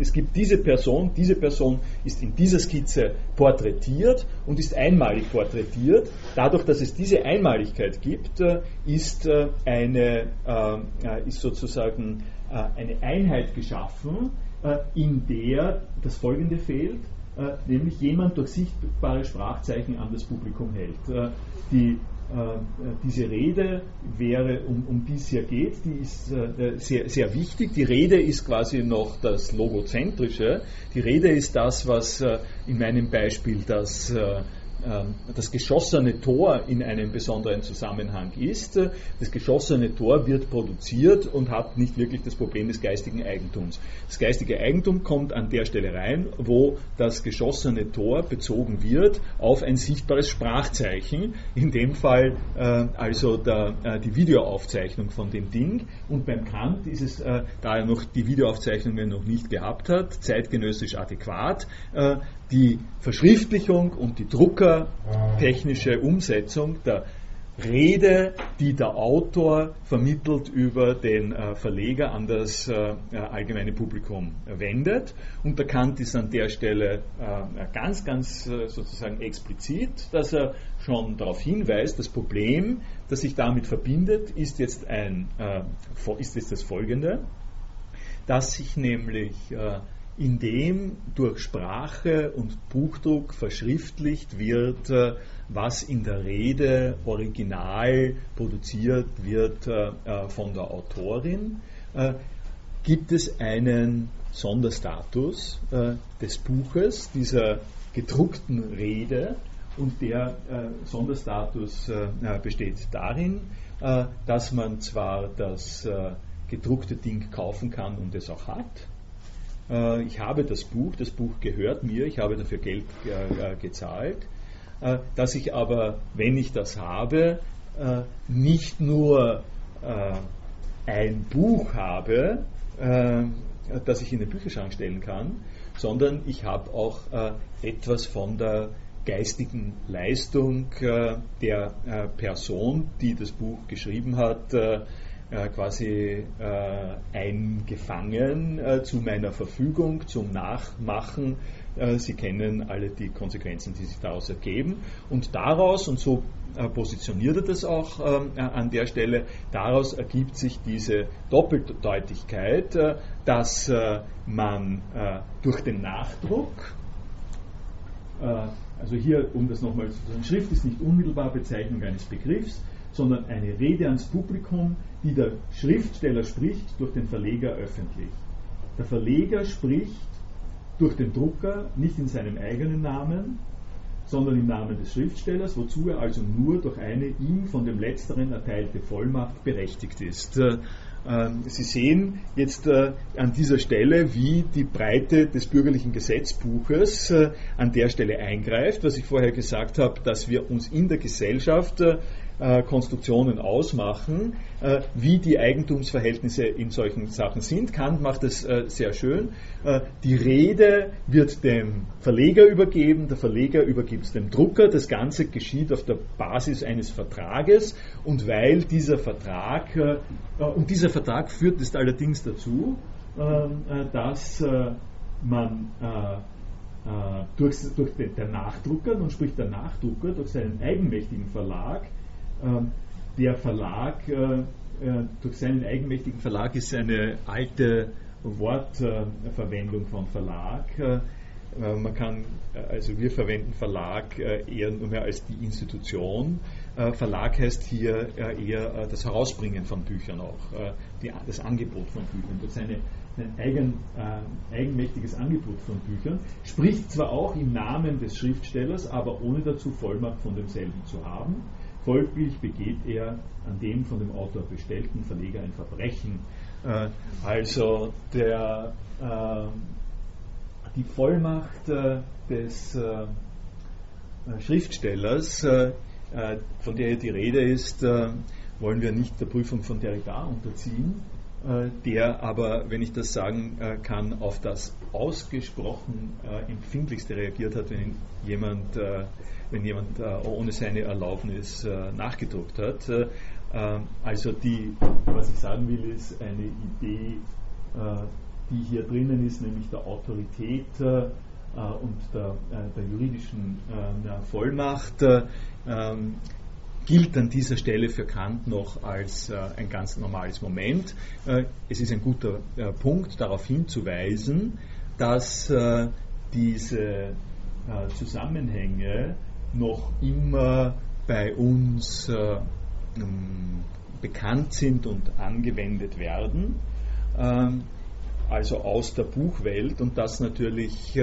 es gibt diese Person, diese Person ist in dieser Skizze porträtiert und ist einmalig porträtiert. Dadurch, dass es diese Einmaligkeit gibt, äh, ist, äh, eine, ist sozusagen eine Einheit geschaffen, in der das Folgende fehlt, nämlich jemand durch sichtbare Sprachzeichen an das Publikum hält. Die äh, diese Rede wäre, um, um die es hier geht, die ist äh, sehr, sehr wichtig. Die Rede ist quasi noch das Logozentrische. Die Rede ist das, was äh, in meinem Beispiel das ähm, das geschossene Tor in einem besonderen Zusammenhang ist. Das geschossene Tor wird produziert und hat nicht wirklich das Problem des geistigen Eigentums. Das geistige Eigentum kommt an der Stelle rein, wo das geschossene Tor bezogen wird auf ein sichtbares Sprachzeichen, in dem Fall äh, also der, äh, die Videoaufzeichnung von dem Ding. Und beim Kant ist es, äh, da er noch die Videoaufzeichnungen noch nicht gehabt hat, zeitgenössisch adäquat, äh, die Verschriftlichung und die druckertechnische Umsetzung der Rede, die der Autor vermittelt über den äh, Verleger an das äh, allgemeine Publikum wendet. Und der Kant ist an der Stelle äh, ganz, ganz äh, sozusagen explizit, dass er schon darauf hinweist, das Problem, das sich damit verbindet, ist jetzt, ein, äh, ist jetzt das folgende, dass sich nämlich äh, indem durch Sprache und Buchdruck verschriftlicht wird, äh, was in der Rede original produziert wird äh, äh, von der Autorin, gibt es einen Sonderstatus des Buches, dieser gedruckten Rede, und der Sonderstatus besteht darin, dass man zwar das gedruckte Ding kaufen kann und es auch hat, ich habe das Buch, das Buch gehört mir, ich habe dafür Geld äh, gezahlt, äh, dass ich aber, wenn ich das habe, nicht nur ein Buch habe, das ich in den Bücherschrank stellen kann, sondern ich habe auch etwas von der geistigen Leistung der Person, die das Buch geschrieben hat, äh, quasi äh, eingefangen äh, zu meiner Verfügung zum Nachmachen. Äh, Sie kennen alle die Konsequenzen, die sich daraus ergeben. Und daraus, und so äh, positioniert er das auch ähm, an der Stelle, daraus ergibt sich diese Doppeldeutigkeit, dass man durch den Nachdruck, also hier, um das nochmal zu sagen, Schrift ist nicht unmittelbar Bezeichnung eines Begriffs, sondern eine Rede ans Publikum, die der Schriftsteller spricht durch den Verleger öffentlich. Der Verleger spricht durch den Drucker nicht in seinem eigenen Namen, sondern im Namen des Schriftstellers, wozu er also nur durch eine ihm von dem Letzteren erteilte Vollmacht berechtigt ist. Äh, Sie sehen jetzt äh, an dieser Stelle, wie die Breite des bürgerlichen Gesetzbuches äh, an der Stelle eingreift, was ich vorher gesagt habe, dass wir uns in der Gesellschaft äh, Konstruktionen ausmachen, äh, wie die Eigentumsverhältnisse in solchen Sachen sind. Kant macht es äh, sehr schön. Äh, die Rede wird dem Verleger übergeben, der Verleger übergibt es dem Drucker. Das Ganze geschieht auf der Basis eines Vertrages und weil dieser Vertrag, äh, und dieser Vertrag führt es allerdings dazu, dass man durch, durch den, der Nachdrucker, nun spricht der Nachdrucker durch seinen eigenmächtigen Verlag, der Verlag, äh, äh, durch seinen eigenmächtigen Verlag ist eine alte Wortverwendung von Verlag. Äh, man kann, also wir verwenden Verlag eher nur mehr als die Institution. Verlag heißt hier eher das Herausbringen von Büchern auch, das Angebot von Büchern. Durch seine ein eigen, eigenmächtiges Angebot von Büchern, spricht zwar auch im Namen des Schriftstellers, aber ohne dazu Vollmacht von demselben zu haben. Folglich begeht er an dem von dem Autor bestellten Verleger ein Verbrechen. Äh, also der, äh, die Vollmacht äh, des äh, Schriftstellers, äh, äh, von der hier die Rede ist, wollen wir nicht der Prüfung von Derrida unterziehen der aber, wenn ich das sagen äh, kann, auf das ausgesprochen äh, empfindlichste reagiert hat, wenn jemand, wenn jemand ohne seine Erlaubnis nachgedruckt hat. Also die, was ich sagen will, ist eine Idee, die hier drinnen ist, nämlich der Autorität und der, der juridischen Vollmacht. Gilt an dieser Stelle für Kant noch als äh, ein ganz normales Moment. Äh, es ist ein guter äh, Punkt, darauf hinzuweisen, dass äh, diese äh, Zusammenhänge noch immer bei uns äh, ähm, bekannt sind und angewendet werden, ähm, also aus der Buchwelt und dass natürlich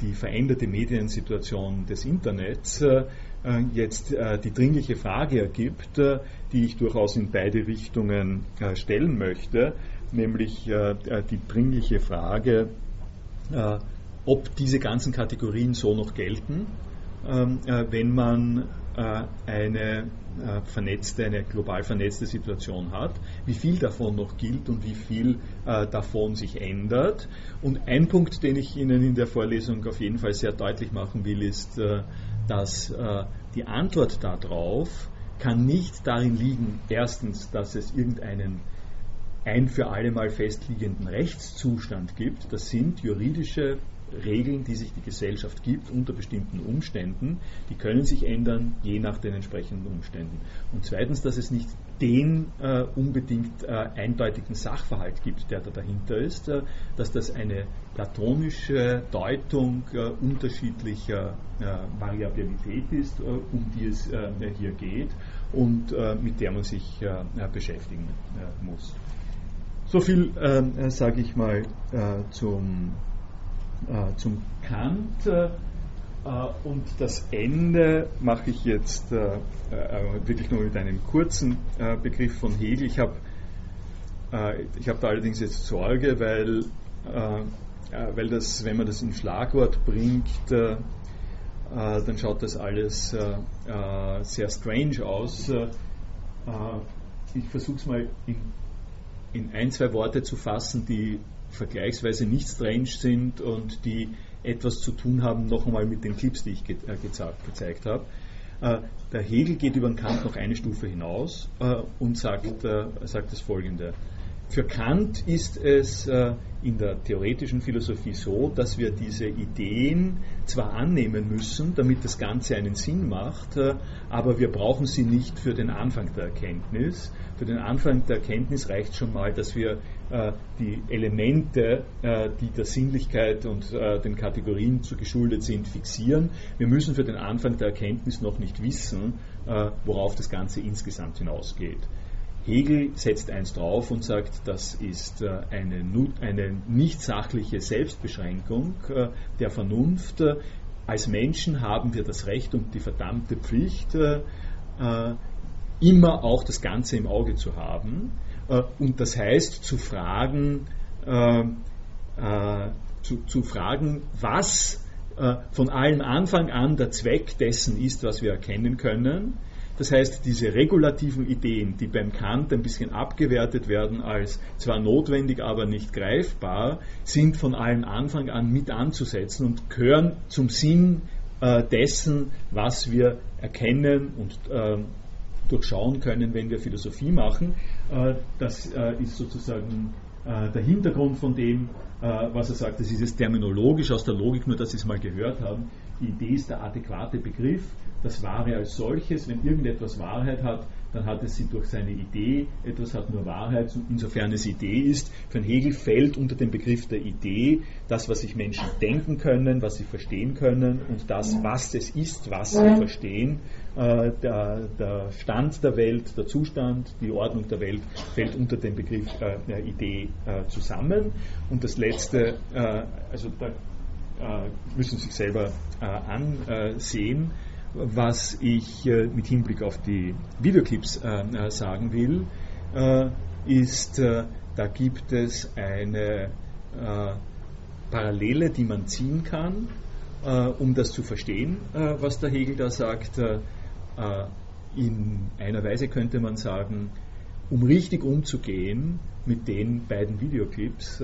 die veränderte Mediensituation des Internets äh, jetzt äh, die dringliche Frage ergibt, äh, die ich durchaus in beide Richtungen stellen möchte, nämlich die dringliche Frage, ob diese ganzen Kategorien so noch gelten, ähm, wenn man eine vernetzte, eine global vernetzte Situation hat, wie viel davon noch gilt und wie viel davon sich ändert. Und ein Punkt, den ich Ihnen in der Vorlesung auf jeden Fall sehr deutlich machen will, ist, dass äh, die Antwort darauf kann nicht darin liegen, erstens, dass es irgendeinen ein für alle Mal festliegenden Rechtszustand gibt. Das sind juridische Regeln, die sich die Gesellschaft gibt unter bestimmten Umständen. Die können sich ändern, je nach den entsprechenden Umständen. Und zweitens, dass es nicht den äh, unbedingt äh, eindeutigen Sachverhalt gibt, der da dahinter ist, äh, dass das eine platonische Deutung äh, unterschiedlicher äh, Variabilität ist, äh, um die es hier geht und mit der man sich beschäftigen muss. So viel, ähm, sage ich mal, zum, zum Kant. Und das Ende mache ich jetzt wirklich nur mit einem kurzen Begriff von Hegel. Ich habe ich hab da allerdings jetzt Sorge, weil weil das, wenn man das in Schlagwort bringt, äh, äh, dann schaut das alles äh, sehr strange aus. ich versuche es mal in, in ein, zwei Worte zu fassen, die vergleichsweise nicht strange sind und die etwas zu tun haben, noch einmal mit den Clips, die ich ge äh, gezeigt habe. Äh, der Hegel geht über den Kant noch eine Stufe hinaus äh, und sagt, sagt das folgende. Für Kant ist es äh, in der theoretischen Philosophie so, dass wir diese Ideen zwar annehmen müssen, damit das Ganze einen Sinn macht, äh, aber wir brauchen sie nicht für den Anfang der Erkenntnis. Für den Anfang der Erkenntnis reicht schon mal, dass wir äh, die Elemente, die der Sinnlichkeit und den Kategorien zu geschuldet sind, fixieren. Wir müssen für den Anfang der Erkenntnis noch nicht wissen, worauf das Ganze insgesamt hinausgeht. Hegel setzt eins drauf und sagt, das ist äh, eine, eine nicht sachliche Selbstbeschränkung äh, der Vernunft. Als Menschen haben wir das Recht und die verdammte Pflicht, äh, immer auch das Ganze im Auge zu haben. Und das heißt, zu fragen, zu, zu fragen, was von allem Anfang an der Zweck dessen ist, was wir erkennen können, Das heißt, diese regulativen Ideen, die beim Kant ein bisschen abgewertet werden als zwar notwendig, aber nicht greifbar, sind von allem Anfang an mit anzusetzen und gehören zum Sinn äh, dessen, was wir erkennen und äh, durchschauen können, wenn wir Philosophie machen. Äh, das äh, ist sozusagen äh, der Hintergrund von dem, was er sagt. Das ist jetzt terminologisch aus der Logik, nur dass Sie es mal gehört haben. Die Idee ist der adäquate Begriff das Wahre als solches. Wenn irgendetwas Wahrheit hat, dann hat es sie durch seine Idee. Etwas hat nur Wahrheit, insofern es Idee ist. Für Hegel fällt unter den Begriff der Idee das, was sich Menschen denken können, was sie verstehen können und das, was es ist, was sie verstehen. Äh, der, der, Stand der Welt, der Zustand, die Ordnung der Welt fällt unter den Begriff äh, der Idee äh, zusammen. Und das letzte, äh, also da äh, müssen Sie sich selber äh, ansehen was ich äh, mit Hinblick auf die Videoclips äh, äh, sagen will, ist, da gibt es eine Parallele, die man ziehen kann, um das zu verstehen, was der Hegel da sagt. in einer Weise könnte man sagen, um richtig umzugehen mit den beiden Videoclips,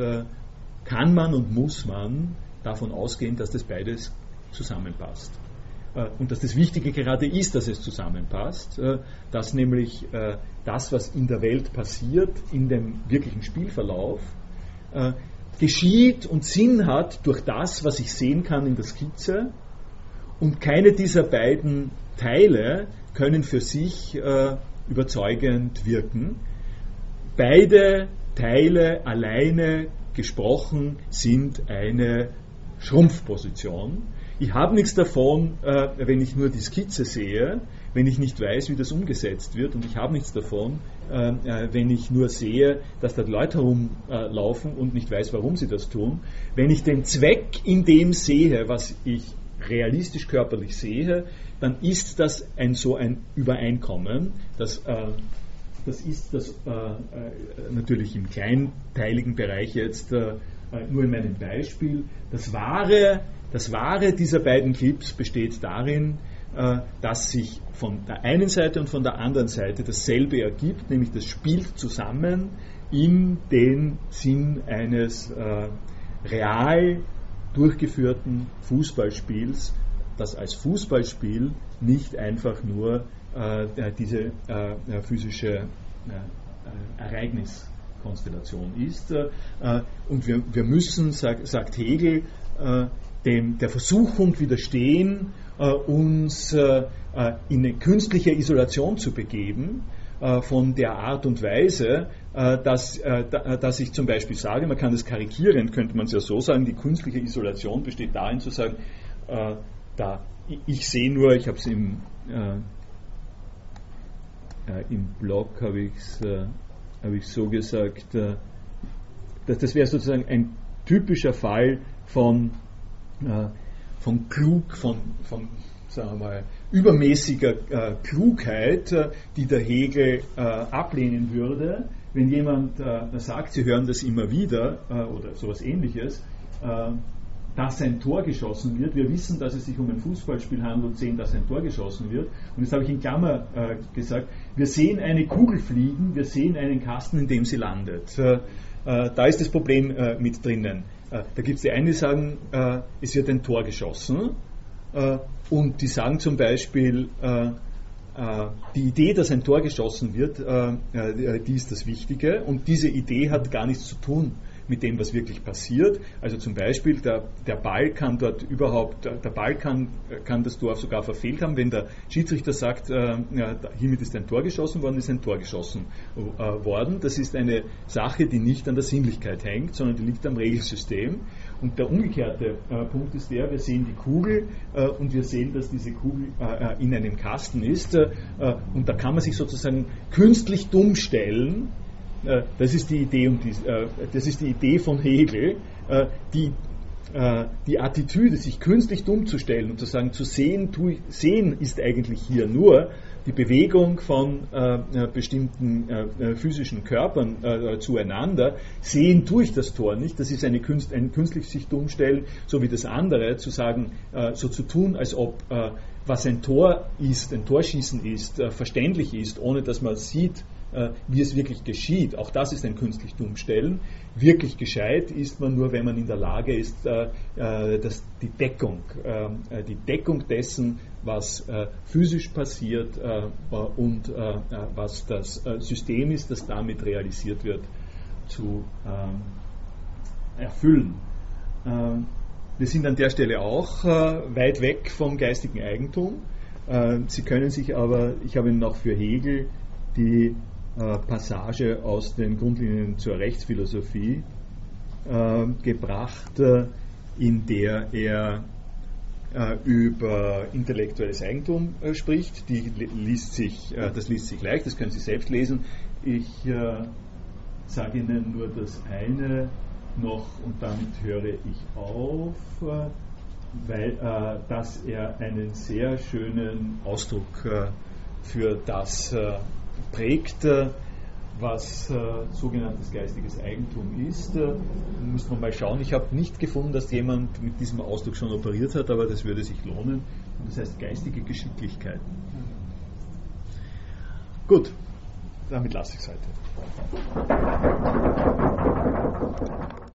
kann man und muss man davon ausgehen, dass das beides zusammenpasst. Äh, und dass das Wichtige gerade ist, dass es zusammenpasst, äh, dass nämlich äh, das, was in der Welt passiert, in dem wirklichen Spielverlauf, geschieht und Sinn hat durch das, was ich sehen kann in der Skizze. Und keine dieser beiden Teile können für sich überzeugend wirken. Beide Teile alleine gesprochen sind eine Schrumpfposition ich habe nichts davon, äh, wenn ich nur die Skizze sehe, wenn ich nicht weiß, wie das umgesetzt wird. Und ich habe nichts davon, äh, äh, wenn ich nur sehe, dass da Leute herumlaufen und nicht weiß, warum sie das tun. Wenn ich den Zweck in dem sehe, was ich realistisch körperlich sehe, dann ist das ein so ein Übereinkommen, das das ist das äh, natürlich im kleinteiligen Bereich jetzt äh, nur in meinem Beispiel. Das wahre das Wahre dieser beiden Clips besteht darin, äh, dass sich von der einen Seite und von der anderen Seite dasselbe ergibt, nämlich das spielt zusammen in den Sinn eines äh, real durchgeführten Fußballspiels, das als Fußballspiel nicht einfach nur äh, diese physische Ereigniskonstellation ist. und wir, wir müssen, sagt Hegel, dem, der Versuchung widerstehen, äh, uns äh, äh, in eine künstliche Isolation zu begeben, äh, von der Art und Weise, äh, dass, äh, dass ich zum Beispiel sage, man kann das karikieren, könnte man es ja so sagen, die künstliche Isolation besteht darin zu sagen, da, ich sehe nur, ich habe es im, im Blog, habe ich es hab so gesagt, dass das wäre sozusagen ein typischer Fall von äh, von klug, von, von sagen wir mal, übermäßiger äh, Klugheit, äh, die der Hegel äh, ablehnen würde, wenn jemand äh, sagt, Sie hören das immer wieder äh, oder sowas ähnliches, dass ein Tor geschossen wird. Wir wissen, dass es sich um ein Fußballspiel handelt und sehen, dass ein Tor geschossen wird. Und jetzt habe ich in Klammer gesagt, wir sehen eine Kugel fliegen, wir sehen einen Kasten, in dem sie landet. da ist das Problem mit drinnen. Äh, da gibt es die einen, die sagen, äh, es wird ein Tor geschossen äh, und die sagen zum Beispiel, die Idee, dass ein Tor geschossen wird, die ist das Wichtige und diese Idee hat gar nichts zu tun mit dem, was wirklich passiert. Also zum Beispiel, der, der Ball kann dort überhaupt, der Ball kann, kann das Tor sogar verfehlt haben, wenn der Schiedsrichter sagt, äh, ja, hiermit ist ein Tor geschossen worden, ist ein Tor geschossen äh, worden. Das ist eine Sache, die nicht an der Sinnlichkeit hängt, sondern die liegt am Regelsystem. Und der umgekehrte äh, Punkt ist der, wir sehen die Kugel äh, und wir sehen, dass diese Kugel äh, äh in einem Kasten ist. und da kann man sich sozusagen künstlich dumm stellen, äh, das ist die Idee, um die, äh, das ist die Idee von Hegel, äh, die äh, die Attitüde, sich künstlich dumm zu stellen und zu sagen, zu sehen, tu, sehen ist eigentlich hier nur die Bewegung von äh, äh bestimmten äh, äh, physischen Körpern äh, zueinander, sehen tue ich das Tor nicht. Das ist eine Künst, ein künstlich sich dumm stellen, so wie das andere, zu sagen, so zu tun, als ob was ein Tor ist, ein Torschießen ist, verständlich ist, ohne dass man sieht, wie es wirklich geschieht. Auch das ist ein künstlich Dummstellen. Wirklich gescheit ist man nur, wenn man in der Lage ist, äh, äh, dass die Deckung, äh, die Deckung dessen, was physisch passiert und was das System ist, das damit realisiert wird, zu ähm, erfüllen. Ähm, wir sind an der Stelle auch weit weg vom geistigen Eigentum. Sie können sich aber, ich habe Ihnen noch für Hegel die äh, Passage aus den Grundlinien zur Rechtsphilosophie äh, gebracht, äh, in der er über intellektuelles Eigentum spricht. Die liest sich, das liest sich leicht, das können Sie selbst lesen. Ich sage Ihnen nur das eine noch und damit höre ich auf, weil dass er einen sehr schönen Ausdruck für das prägt, was äh, sogenanntes geistiges Eigentum ist. Äh, muss man mal schauen. Ich habe nicht gefunden, dass jemand mit diesem Ausdruck schon operiert hat, aber das würde sich lohnen. Und das heißt geistige Geschicklichkeit. Gut, damit lasse ich es heute.